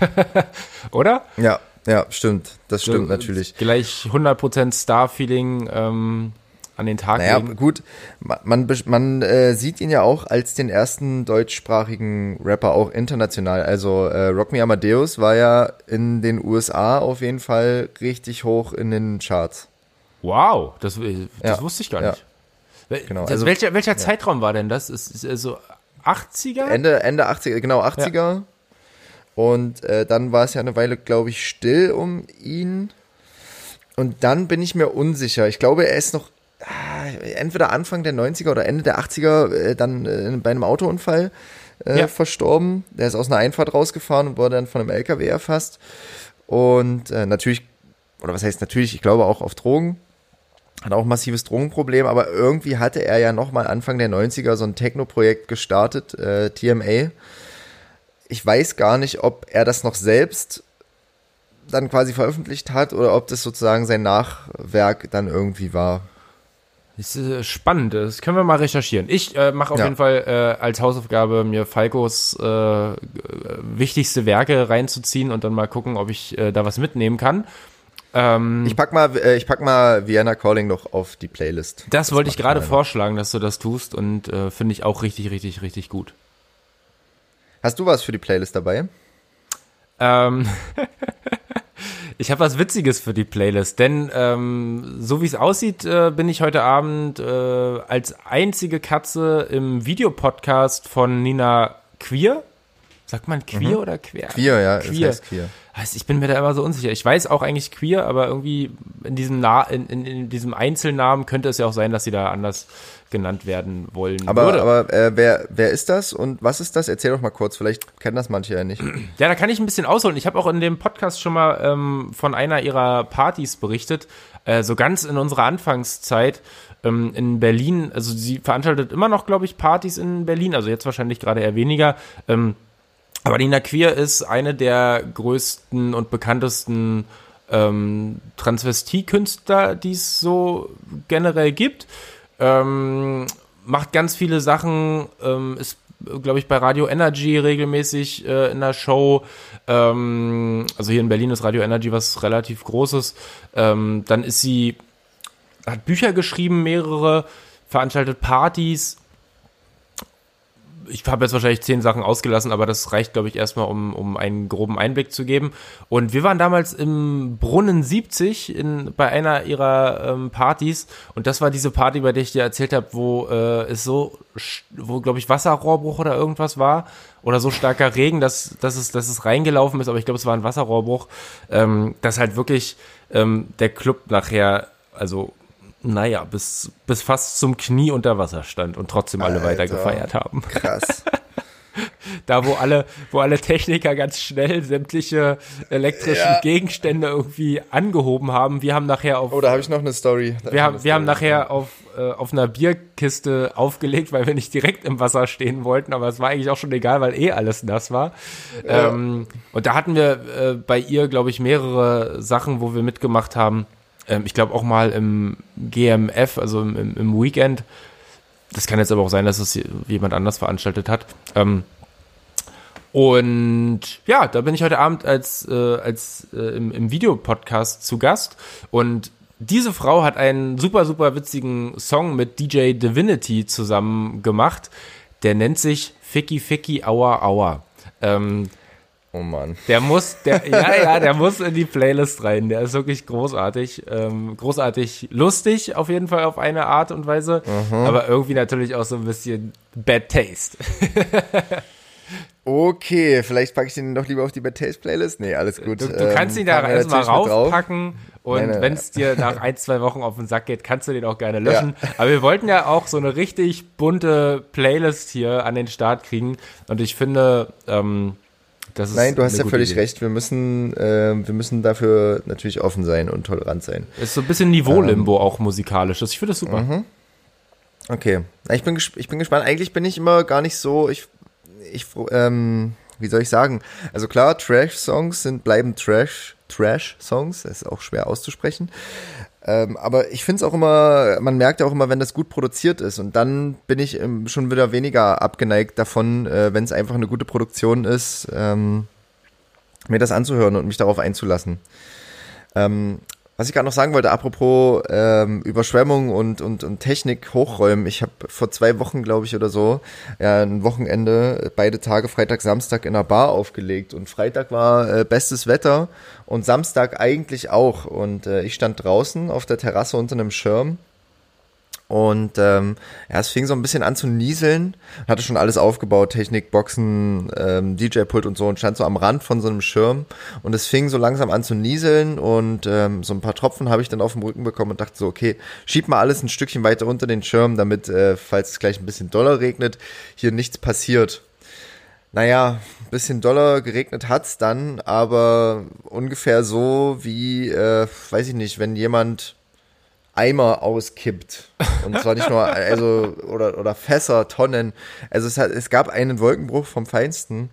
Oder? Ja, ja, stimmt. Das stimmt so, natürlich. Gleich 100% Star-Feeling. Ähm, an den Tag naja, legen. gut, man, man äh, sieht ihn ja auch als den ersten deutschsprachigen Rapper auch international. Also äh, Rock Me Amadeus war ja in den USA auf jeden Fall richtig hoch in den Charts. Wow, das, äh, das ja, wusste ich gar nicht. Ja. Genau, also, welcher welcher ja. Zeitraum war denn das? Ist, ist also 80er? Ende, Ende 80er, genau, 80er. Und äh, dann war es ja eine Weile, glaube ich, still um ihn. Und dann bin ich mir unsicher. Ich glaube, er ist noch entweder Anfang der 90er oder Ende der 80er äh, dann äh, bei einem Autounfall äh, ja. verstorben. Der ist aus einer Einfahrt rausgefahren und wurde dann von einem LKW erfasst. Und äh, natürlich, oder was heißt natürlich, ich glaube auch auf Drogen. Hat auch ein massives Drogenproblem, aber irgendwie hatte er ja nochmal Anfang der 90er so ein Techno-Projekt gestartet, äh, TMA. Ich weiß gar nicht, ob er das noch selbst dann quasi veröffentlicht hat oder ob das sozusagen sein Nachwerk dann irgendwie war. Das ist äh, spannend, das können wir mal recherchieren. Ich äh, mache auf ja. jeden Fall äh, als Hausaufgabe, mir Falkos äh, wichtigste Werke reinzuziehen und dann mal gucken, ob ich äh, da was mitnehmen kann. Ähm, ich pack mal, äh, ich pack mal Vienna Calling noch auf die Playlist. Das, das wollte ich gerade vorschlagen, dass du das tust und äh, finde ich auch richtig, richtig, richtig gut. Hast du was für die Playlist dabei? Ähm, ich habe was Witziges für die Playlist, denn ähm, so wie es aussieht, äh, bin ich heute Abend äh, als einzige Katze im Videopodcast von Nina Queer. Sagt man queer mhm. oder queer? Queer, ja, queer. Es heißt queer. Ich bin mir da immer so unsicher. Ich weiß auch eigentlich queer, aber irgendwie in diesem, Na in, in, in diesem Einzelnamen könnte es ja auch sein, dass sie da anders genannt werden wollen aber, würde. Aber äh, wer, wer ist das und was ist das? Erzähl doch mal kurz, vielleicht kennen das manche ja nicht. Ja, da kann ich ein bisschen ausholen. Ich habe auch in dem Podcast schon mal ähm, von einer ihrer Partys berichtet, äh, so ganz in unserer Anfangszeit ähm, in Berlin. Also sie veranstaltet immer noch, glaube ich, Partys in Berlin, also jetzt wahrscheinlich gerade eher weniger. Ähm, aber Nina Queer ist eine der größten und bekanntesten ähm, Transvestie-Künstler, die es so generell gibt. Ähm, macht ganz viele Sachen, ähm, ist, glaube ich, bei Radio Energy regelmäßig äh, in der Show. Ähm, also hier in Berlin ist Radio Energy was relativ Großes. Ähm, dann ist sie, hat Bücher geschrieben, mehrere, veranstaltet Partys ich habe jetzt wahrscheinlich zehn Sachen ausgelassen, aber das reicht, glaube ich, erstmal, um, um einen groben Einblick zu geben. Und wir waren damals im Brunnen 70 in, bei einer ihrer ähm, Partys. Und das war diese Party, bei der ich dir erzählt habe, wo äh, es so, wo, glaube ich, Wasserrohrbruch oder irgendwas war. Oder so starker Regen, dass, dass, es, dass es reingelaufen ist. Aber ich glaube, es war ein Wasserrohrbruch. Ähm, dass halt wirklich ähm, der Club nachher, also naja, bis, bis fast zum Knie unter Wasser stand und trotzdem alle Alter, weiter gefeiert haben. Krass. da, wo alle, wo alle Techniker ganz schnell sämtliche elektrischen ja. Gegenstände irgendwie angehoben haben. Wir haben nachher auf. Oh, da habe ich noch eine Story. Da wir, haben, wir Story. haben nachher auf, äh, auf einer Bierkiste aufgelegt, weil wir nicht direkt im Wasser stehen wollten, aber es war eigentlich auch schon egal, weil eh alles nass war. Ja. Ähm, und da hatten wir äh, bei ihr, glaube ich, mehrere Sachen, wo wir mitgemacht haben ähm, ich glaube auch mal im GMF, also im, im, Weekend. Das kann jetzt aber auch sein, dass es jemand anders veranstaltet hat. Ähm, und ja, da bin ich heute Abend als, äh, als äh, im, im Videopodcast zu Gast. Und diese Frau hat einen super, super witzigen Song mit DJ Divinity zusammen gemacht. Der nennt sich Ficky Ficky Aua Aua. Ähm, Oh Mann. Der muss, der, ja, ja, der muss in die Playlist rein. Der ist wirklich großartig. Ähm, großartig lustig, auf jeden Fall auf eine Art und Weise. Mhm. Aber irgendwie natürlich auch so ein bisschen Bad Taste. okay, vielleicht packe ich den doch lieber auf die Bad Taste Playlist. Nee, alles gut. Du, du kannst ihn da ähm, erstmal raufpacken. Und wenn es dir nach ein, zwei Wochen auf den Sack geht, kannst du den auch gerne löschen. Ja. Aber wir wollten ja auch so eine richtig bunte Playlist hier an den Start kriegen. Und ich finde, ähm, Nein, du hast ja völlig Idee. recht. Wir müssen, äh, wir müssen dafür natürlich offen sein und tolerant sein. Ist so ein bisschen Niveau-Limbo ähm, auch musikalisch. Ich finde das super. Mhm. Okay. Ich bin, ich bin gespannt. Eigentlich bin ich immer gar nicht so, ich, ich, ähm, wie soll ich sagen? Also klar, Trash-Songs sind, bleiben Trash, Trash-Songs. Das ist auch schwer auszusprechen. Ähm, aber ich finde es auch immer, man merkt ja auch immer, wenn das gut produziert ist. Und dann bin ich ähm, schon wieder weniger abgeneigt davon, äh, wenn es einfach eine gute Produktion ist, ähm, mir das anzuhören und mich darauf einzulassen. Ähm, was ich gerade noch sagen wollte, apropos ähm, Überschwemmung und, und, und Technik hochräumen. Ich habe vor zwei Wochen, glaube ich, oder so, ja, ein Wochenende, beide Tage, Freitag, Samstag in einer Bar aufgelegt. Und Freitag war äh, bestes Wetter und Samstag eigentlich auch. Und äh, ich stand draußen auf der Terrasse unter einem Schirm und ähm, ja, es fing so ein bisschen an zu nieseln. Hatte schon alles aufgebaut, Technik, Boxen, ähm, DJ-Pult und so und stand so am Rand von so einem Schirm. Und es fing so langsam an zu nieseln und ähm, so ein paar Tropfen habe ich dann auf dem Rücken bekommen und dachte so, okay, schieb mal alles ein Stückchen weiter unter den Schirm, damit, äh, falls es gleich ein bisschen doller regnet, hier nichts passiert. Naja, ein bisschen doller geregnet hat's dann, aber ungefähr so wie, äh, weiß ich nicht, wenn jemand Eimer auskippt. Und zwar nicht nur, also, oder, oder Fässer, Tonnen. Also es, hat, es gab einen Wolkenbruch vom Feinsten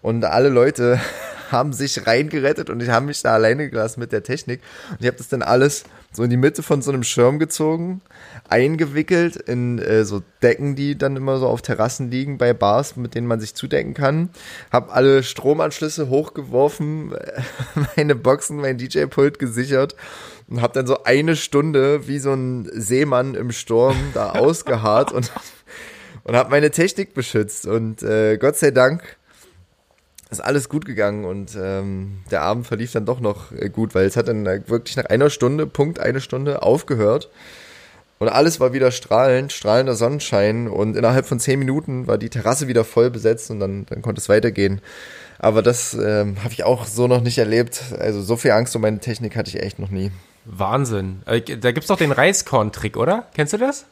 und alle Leute haben sich reingerettet und ich habe mich da alleine gelassen mit der Technik. Und ich habe das dann alles so in die Mitte von so einem Schirm gezogen, eingewickelt in äh, so Decken, die dann immer so auf Terrassen liegen bei Bars, mit denen man sich zudecken kann. Hab alle Stromanschlüsse hochgeworfen, meine Boxen, mein DJ-Pult gesichert und hab dann so eine Stunde wie so ein Seemann im Sturm da ausgeharrt und und habe meine Technik beschützt und äh, Gott sei Dank ist alles gut gegangen und ähm, der Abend verlief dann doch noch äh, gut, weil es hat dann wirklich nach einer Stunde, Punkt eine Stunde aufgehört und alles war wieder strahlend, strahlender Sonnenschein und innerhalb von zehn Minuten war die Terrasse wieder voll besetzt und dann, dann konnte es weitergehen. Aber das ähm, habe ich auch so noch nicht erlebt. Also so viel Angst um meine Technik hatte ich echt noch nie. Wahnsinn. Äh, da gibt's doch den Reiskorn-Trick, oder? Kennst du das?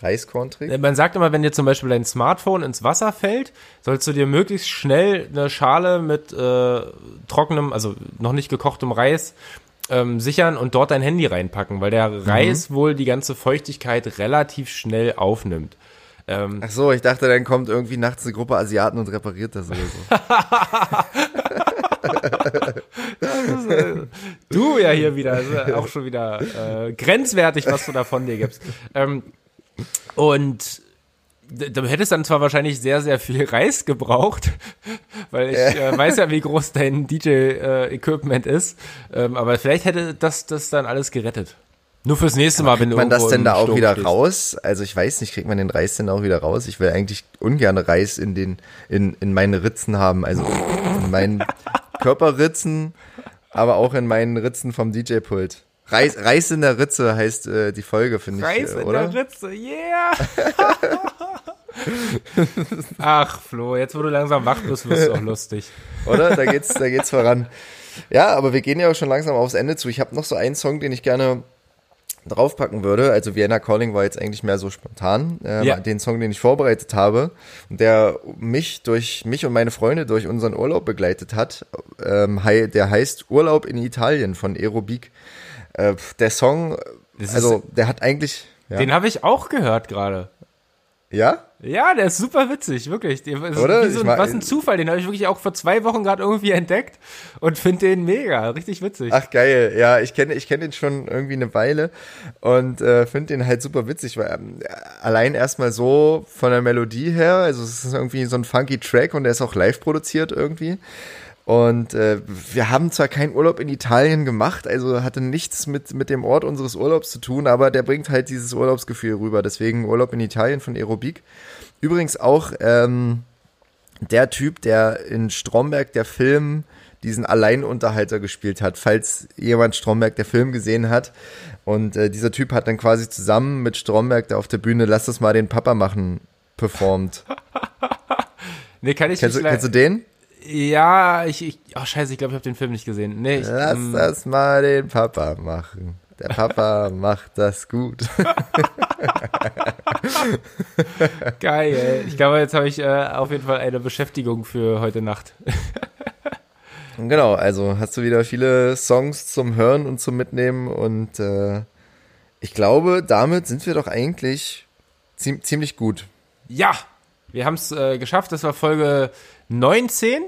Reiskorntrick? Man sagt immer, wenn dir zum Beispiel dein Smartphone ins Wasser fällt, sollst du dir möglichst schnell eine Schale mit äh, trockenem, also noch nicht gekochtem Reis ähm, sichern und dort dein Handy reinpacken, weil der Reis mhm. wohl die ganze Feuchtigkeit relativ schnell aufnimmt. Ähm, Ach so, ich dachte, dann kommt irgendwie nachts eine Gruppe Asiaten und repariert das oder so. äh, du ja hier wieder, auch schon wieder äh, grenzwertig, was du da von dir gibst. Ähm, und du hättest dann zwar wahrscheinlich sehr, sehr viel Reis gebraucht, weil ich äh, weiß ja, wie groß dein DJ-Equipment ist, ähm, aber vielleicht hätte das das dann alles gerettet. Nur fürs nächste Mal, wenn du Kriegt man das denn da auch wieder stehst. raus? Also ich weiß nicht, kriegt man den Reis denn auch wieder raus? Ich will eigentlich ungern Reis in den in, in meine Ritzen haben, also in meinen Körperritzen, aber auch in meinen Ritzen vom DJ-Pult. Reis, Reis in der Ritze heißt äh, die Folge, finde ich. Reis äh, in der Ritze, yeah! Ach, Flo, jetzt wo du langsam wach bist, wirst du auch lustig. Oder? Da geht's, da geht's voran. Ja, aber wir gehen ja auch schon langsam aufs Ende zu. Ich habe noch so einen Song, den ich gerne draufpacken würde. Also Vienna Calling war jetzt eigentlich mehr so spontan. Ähm, ja. Den Song, den ich vorbereitet habe und der mich durch mich und meine Freunde durch unseren Urlaub begleitet hat, ähm, der heißt Urlaub in Italien von Aerobik. Äh, der Song, das also der hat eigentlich. Ja. Den habe ich auch gehört gerade. Ja? Ja, der ist super witzig, wirklich. Oder? So ein, was ein Zufall, den habe ich wirklich auch vor zwei Wochen gerade irgendwie entdeckt und finde den mega, richtig witzig. Ach geil, ja, ich kenne ich kenn den schon irgendwie eine Weile und äh, finde den halt super witzig, weil äh, allein erstmal so von der Melodie her, also es ist irgendwie so ein funky Track und der ist auch live produziert irgendwie. Und äh, wir haben zwar keinen Urlaub in Italien gemacht, also hatte nichts mit, mit dem Ort unseres Urlaubs zu tun, aber der bringt halt dieses Urlaubsgefühl rüber. Deswegen Urlaub in Italien von Aerobik. Übrigens auch ähm, der Typ, der in Stromberg der Film diesen Alleinunterhalter gespielt hat, falls jemand Stromberg der Film gesehen hat. Und äh, dieser Typ hat dann quasi zusammen mit Stromberg da auf der Bühne Lass das mal den Papa machen performt. nee, kann ich kennst, nicht. Du, kennst du den? Ja, ich, ich oh scheiße, ich glaube, ich habe den Film nicht gesehen. Nee, ich, Lass ähm, das mal den Papa machen. Der Papa macht das gut. Geil. Ich glaube, jetzt habe ich äh, auf jeden Fall eine Beschäftigung für heute Nacht. genau, also hast du wieder viele Songs zum Hören und zum Mitnehmen und äh, ich glaube, damit sind wir doch eigentlich zie ziemlich gut. Ja, wir haben es äh, geschafft. Das war Folge 19.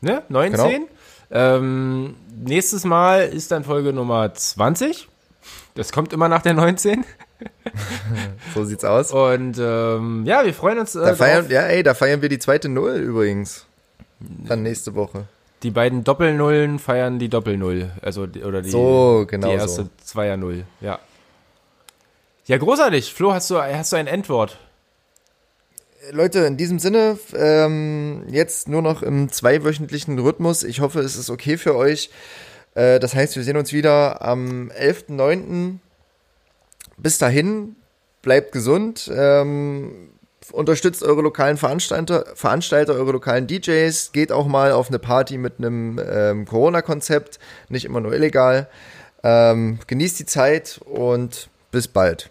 Ne? 19. Genau. Ähm, nächstes Mal ist dann Folge Nummer 20. Das kommt immer nach der 19. so sieht's aus. Und ähm, ja, wir freuen uns. Äh, da feiern, ja, ey, da feiern wir die zweite Null übrigens. Dann nächste Woche. Die beiden Doppelnullen feiern die Doppelnull. Also, oder die, so, genau die erste so. Zweier-Null. Ja. Ja, großartig. Flo, hast du, hast du ein Endwort? Leute, in diesem Sinne, ähm, jetzt nur noch im zweiwöchentlichen Rhythmus. Ich hoffe, es ist okay für euch. Äh, das heißt, wir sehen uns wieder am 11.09. Bis dahin, bleibt gesund. Ähm, unterstützt eure lokalen Veranstalter, Veranstalter, eure lokalen DJs. Geht auch mal auf eine Party mit einem ähm, Corona-Konzept. Nicht immer nur illegal. Ähm, genießt die Zeit und bis bald.